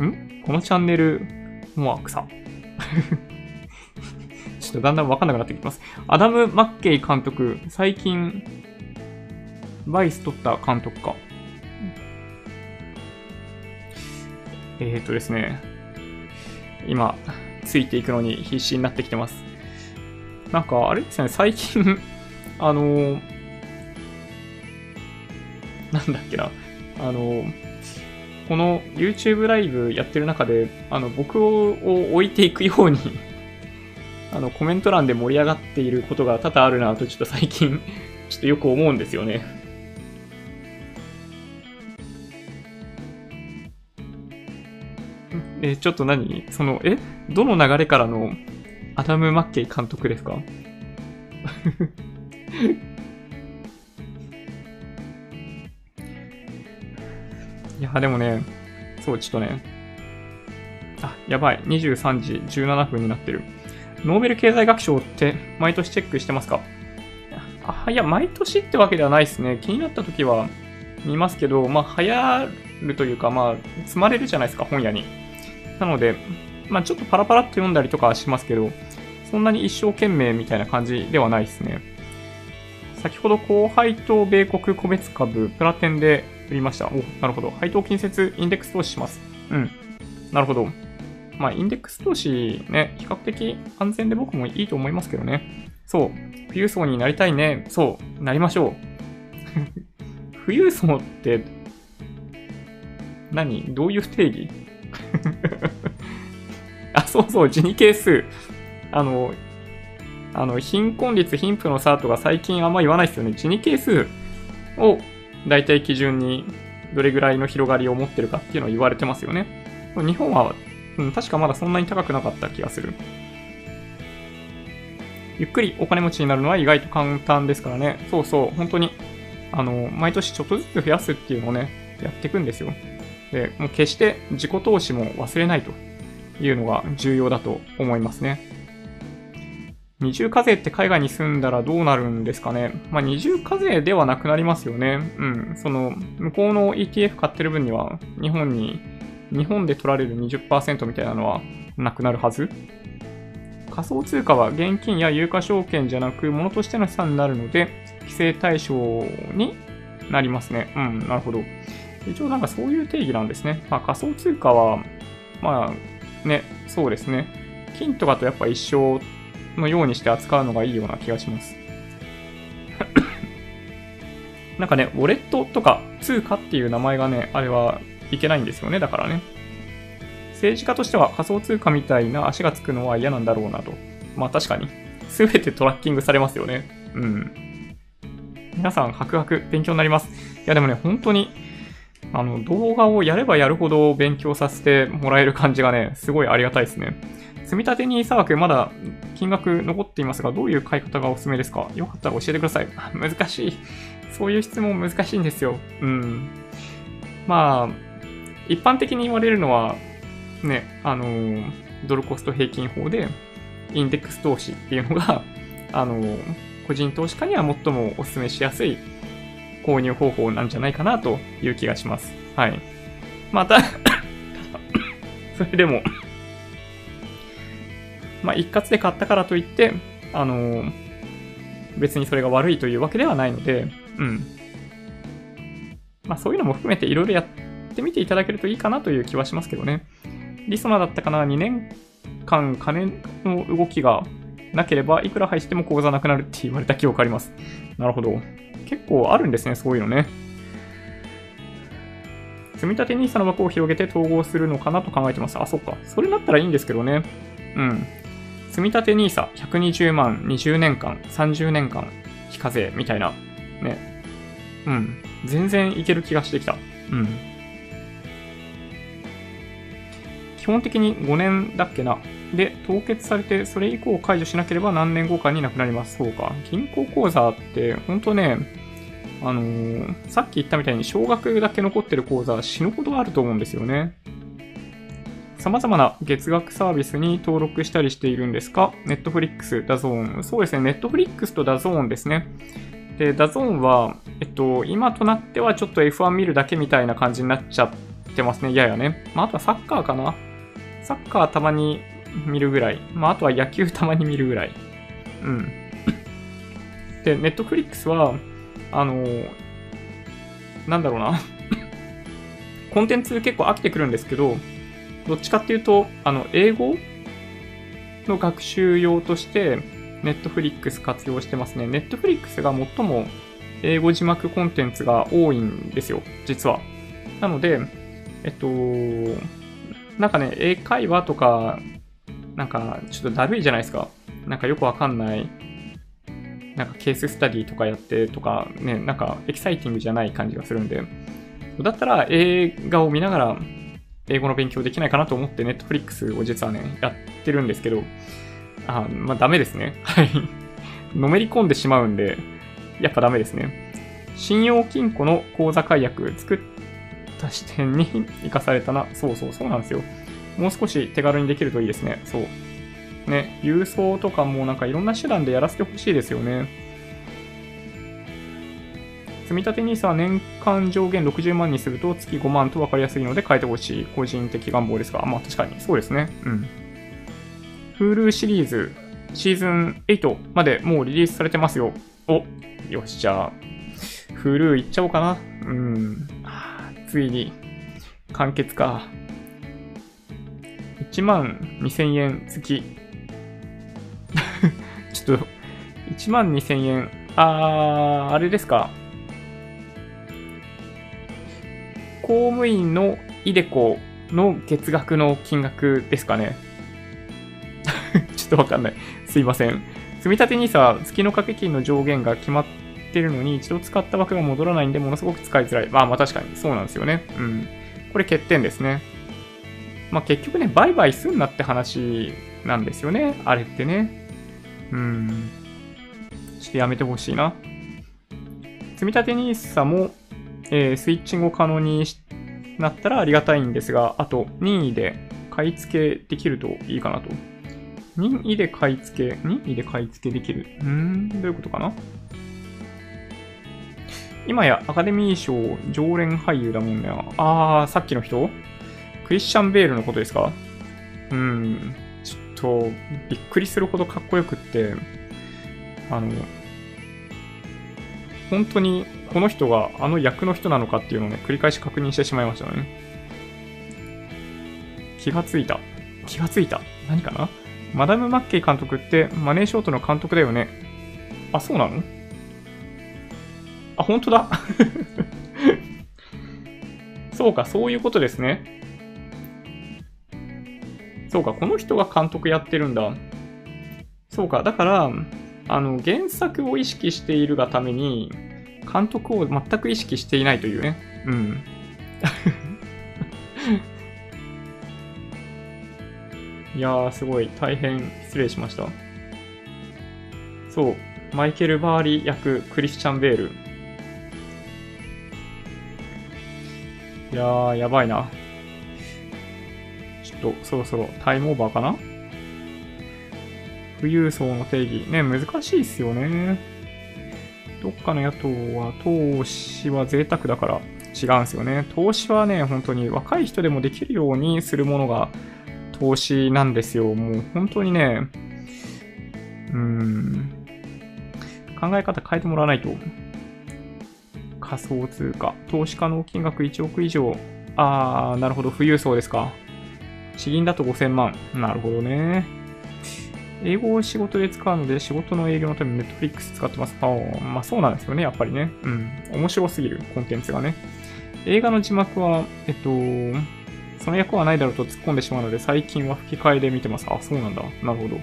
ん？このチャンネルも草。ちょっとだんだんわかんなくなってきます。アダム・マッケイ監督、最近、バイス撮った監督か。えー、っとですね、今、ついていくのに必死になってきてます。なんか、あれですね、最近 [laughs] あのなんだっけな、あのこの YouTube ライブやってる中で、あの、僕を置いていくようにあの、コメント欄で盛り上がっていることが多々あるなと、ちょっと最近 [laughs] ちょっとよく思うんですよね。え、ちょっと何？その、え？どの流れからのアダム・マッケイ監督ですか？[laughs] いや、でもね、そう、ちょっとね、あ、やばい、23時17分になってる。ノーベル経済学賞って毎年チェックしてますか？あ、いや、毎年ってわけではないですね。気になった時は見ますけど、まあ、流行るというか、まあ、積まれるじゃないですか、本屋に。なので、まあ、ちょっとパラパラっと読んだりとかはしますけど、そんなに一生懸命みたいな感じではないですね。先ほど高配当米国個別株プラテンで売りました。お、なるほど。配当近接インデックス投資します。うん。なるほど。まあ、インデックス投資ね、比較的安全で僕もいいと思いますけどね。そう。富裕層になりたいね。そう。なりましょう。[laughs] 富裕層って、何？どういう定義？[laughs] あ、そうそう、ジニ係数。あの、あの、貧困率、貧富の差とか最近あんま言わないですよね。ジニ係数を大体基準にどれぐらいの広がりを持ってるかっていうのを言われてますよね。日本は、うん、確かまだそんなに高くなかった気がする。ゆっくりお金持ちになるのは意外と簡単ですからね。そうそう、本当に、あの、毎年ちょっとずつ増やすっていうのをね、やっていくんですよ。で、もう決して自己投資も忘れないというのが重要だと思いますね。二重課税って海外に住んだらどうなるんですかね。まあ、二重課税ではなくなりますよね。うん。その、向こうの ETF 買ってる分には、日本に、日本で取られる20%みたいなのはなくなるはず？仮想通貨は現金や有価証券じゃなく、物としての資産になるので、規制対象になりますね。うん、なるほど。一応なんかそういう定義なんですね。まあ、仮想通貨は、まあ、ね、そうですね。金とかとやっぱ一生のようにして扱うのがいいような気がします。[coughs] なんかね、ウォレットとか通貨っていう名前がね、あれはいけないんですよね、だからね。政治家としては仮想通貨みたいな足がつくのは嫌なんだろうなと。まあ確かに。すべてトラッキングされますよね。うん。皆さん、ハクハク勉強になります。いやでもね、本当に、あの、動画をやればやるほど勉強させてもらえる感じがね、すごいありがたいですね。積み立て NISA 枠まだ金額残っていますが、どういう買い方がおすすめですか？よかったら教えてください。難しい。そういう質問難しいんですよ。うん。まあ、一般的に言われるのは、ね、あのー、ドルコスト平均法で、インデックス投資っていうのが、[laughs] あのー、個人投資家には最もお勧めしやすい購入方法なんじゃないかなという気がします。はい。また [coughs] それでもまあ、一括で買ったからといって、あのー、別にそれが悪いというわけではないので、うん。まあ、そういうのも含めていろいろやってみていただけるといいかなという気はしますけどね。リソナだったかな ?2 年間金の動きがなければ、いくら入っても口座なくなるって言われた記憶あります。なるほど。結構あるんですね、そういうのね。積立 NISA の枠を広げて統合するのかなと考えてます。あ、そっか。それだったらいいんですけどね。うん。積立 NISA120 万20年間、30年間非課税みたいな。ね。うん。全然いける気がしてきた。うん。本的に5年だっけな。で、凍結されて、それ以降解除しなければ何年後かになくなります。そうか。銀行口座って、ほんとね、あのー、さっき言ったみたいに少額だけ残ってる口座死ぬほどあると思うんですよね。様々な月額サービスに登録したりしているんですか ?Netflix、 DAZN。そうですね、Netflix と DAZN ですね。で、 DAZN は、えっと、今となってはちょっと F1 見るだけみたいな感じになっちゃってますね。ややね。まあ、あとはサッカーかな。サッカーたまに見るぐらい。まあ、あとは野球たまに見るぐらい。うん。で、Netflix は、あのなんだろうな [laughs] コンテンツ結構飽きてくるんですけど、どっちかっていうと、あの、英語の学習用として、ネットフリックス活用してますね。ネットフリックスが最も英語字幕コンテンツが多いんですよ、実は。なので、えっと、なんかね、英会話とか、なんか、ちょっとだるいじゃないですか。なんかよくわかんない、なんかケーススタディとかやってとか、ね、なんかエキサイティングじゃない感じがするんで、だったら映画を見ながら英語の勉強できないかなと思って Netflix を実はね、やってるんですけど、あ、まあダメですね。はい。のめり込んでしまうんで、やっぱダメですね。信用金庫の口座解約作った視点に [laughs] 生かされたな。そうそうそうなんですよ。もう少し手軽にできるといいですね。そう。ね、郵送とかもなんかいろんな手段でやらせてほしいですよね。積立 NISA は年間上限60万にすると月5万と分かりやすいので変えてほしい個人的願望ですが、まあ確かにそうですね。うん。Hulu シリーズシーズン8までもうリリースされてますよ。およし、じゃあ、Hulu いっちゃおうかな。うん。ついに完結か。1万2000円月。[laughs] ちょっと、1万2000円。あー、あれですか。公務員のイデコの月額の金額ですかね。[laughs] ちょっとわかんない。すいません。積立 NISA 月の掛け金の上限が決まってるのに、一度使った枠が戻らないんで、ものすごく使いづらい。まあまあ確かにそうなんですよね。うん。これ欠点ですね。まあ結局ね、売買すんなって話なんですよね。あれってね。うん。ちょっとやめてほしいな。積立 NISA もえー、スイッチングを可能になったらありがたいんですが、あと任意で買い付けできるといいかなと。任意で買い付け、任意で買い付けできる。うーん、どういうことかな？今やアカデミー賞常連俳優だもんね。あー、さっきの人？クリスチャン・ベールのことですか？うん、ちょっとびっくりするほどかっこよくって、あの、本当にこの人があの役の人なのかっていうのをね、繰り返し確認してしまいましたね。気がついた。気がついた？何かな？マダム・マッケイ監督ってマネーショートの監督だよね。あ、そうなの？あ、本当だ。[laughs] そうか、そういうことですね。そうか、この人が監督やってるんだ。そうか、だから、あの、原作を意識しているがために、監督を全く意識していないというね。うん。[laughs] いやー、すごい大変失礼しました。そう、マイケル・バーリー役クリスチャン・ベール。いやー、やばいな。ちょっと、そろそろタイムオーバーかな？富裕層の定義。ね、難しいっすよね。どっかの野党は投資は贅沢だから違うんすよね。投資はね、本当に若い人でもできるようにするものが投資なんですよ。もう本当にね、うん、考え方変えてもらわないと。仮想通貨。投資可能金額1億以上。あー、なるほど。富裕層ですか。地銀だと5000万。なるほどね。英語を仕事で使うので、仕事の営業のために Netflix 使ってます。ああ、まあそうなんですよね、やっぱりね。うん。面白すぎる、コンテンツがね。映画の字幕は、えっと、その役はないだろうと突っ込んでしまうので、最近は吹き替えで見てます。あ、そうなんだ。なるほど。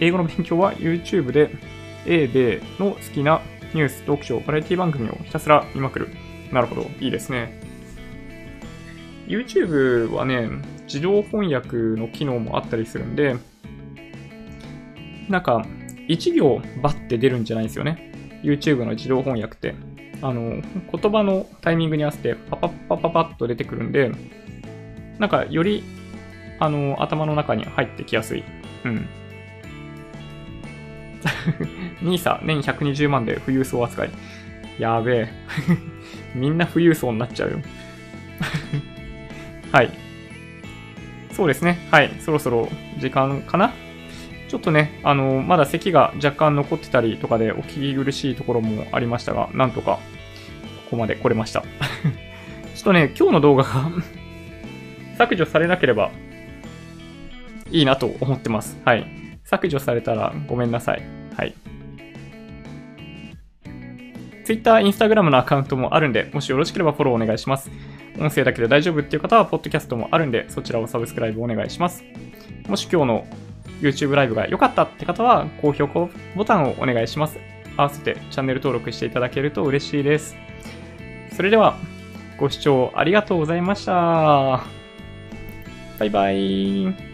英語の勉強は YouTube で A での好きなニュース、読書、バラエティ番組をひたすら見まくる。なるほど。いいですね。YouTube はね、自動翻訳の機能もあったりするんで、なんか、1行バッて出るんじゃないんですよね。YouTube の自動翻訳って。あの、言葉のタイミングに合わせてパパッパパパッと出てくるんで、なんかより、あの、頭の中に入ってきやすい。うん。[laughs] NISA 年120万で富裕層扱い。やべえ。[laughs] みんな富裕層になっちゃうよ。[laughs] はい。そうですね。はい。そろそろ時間かなちょっとね、あの、まだ咳が若干残ってたりとかでお聞き苦しいところもありましたが、なんとかここまで来れました。ちょっとね、今日の動画が削除されなければいいなと思ってます。はい。削除されたらごめんなさい。はい。Twitter、Instagram のアカウントもあるんで、もしよろしければフォローお願いします。音声だけで大丈夫っていう方は、ポッドキャストもあるんで、そちらをサブスクライブお願いします。もし今日の YouTube ライブが良かったって方は、高評価ボタンをお願いします。合わせてチャンネル登録していただけると嬉しいです。それでは、ご視聴ありがとうございました。バイバイ。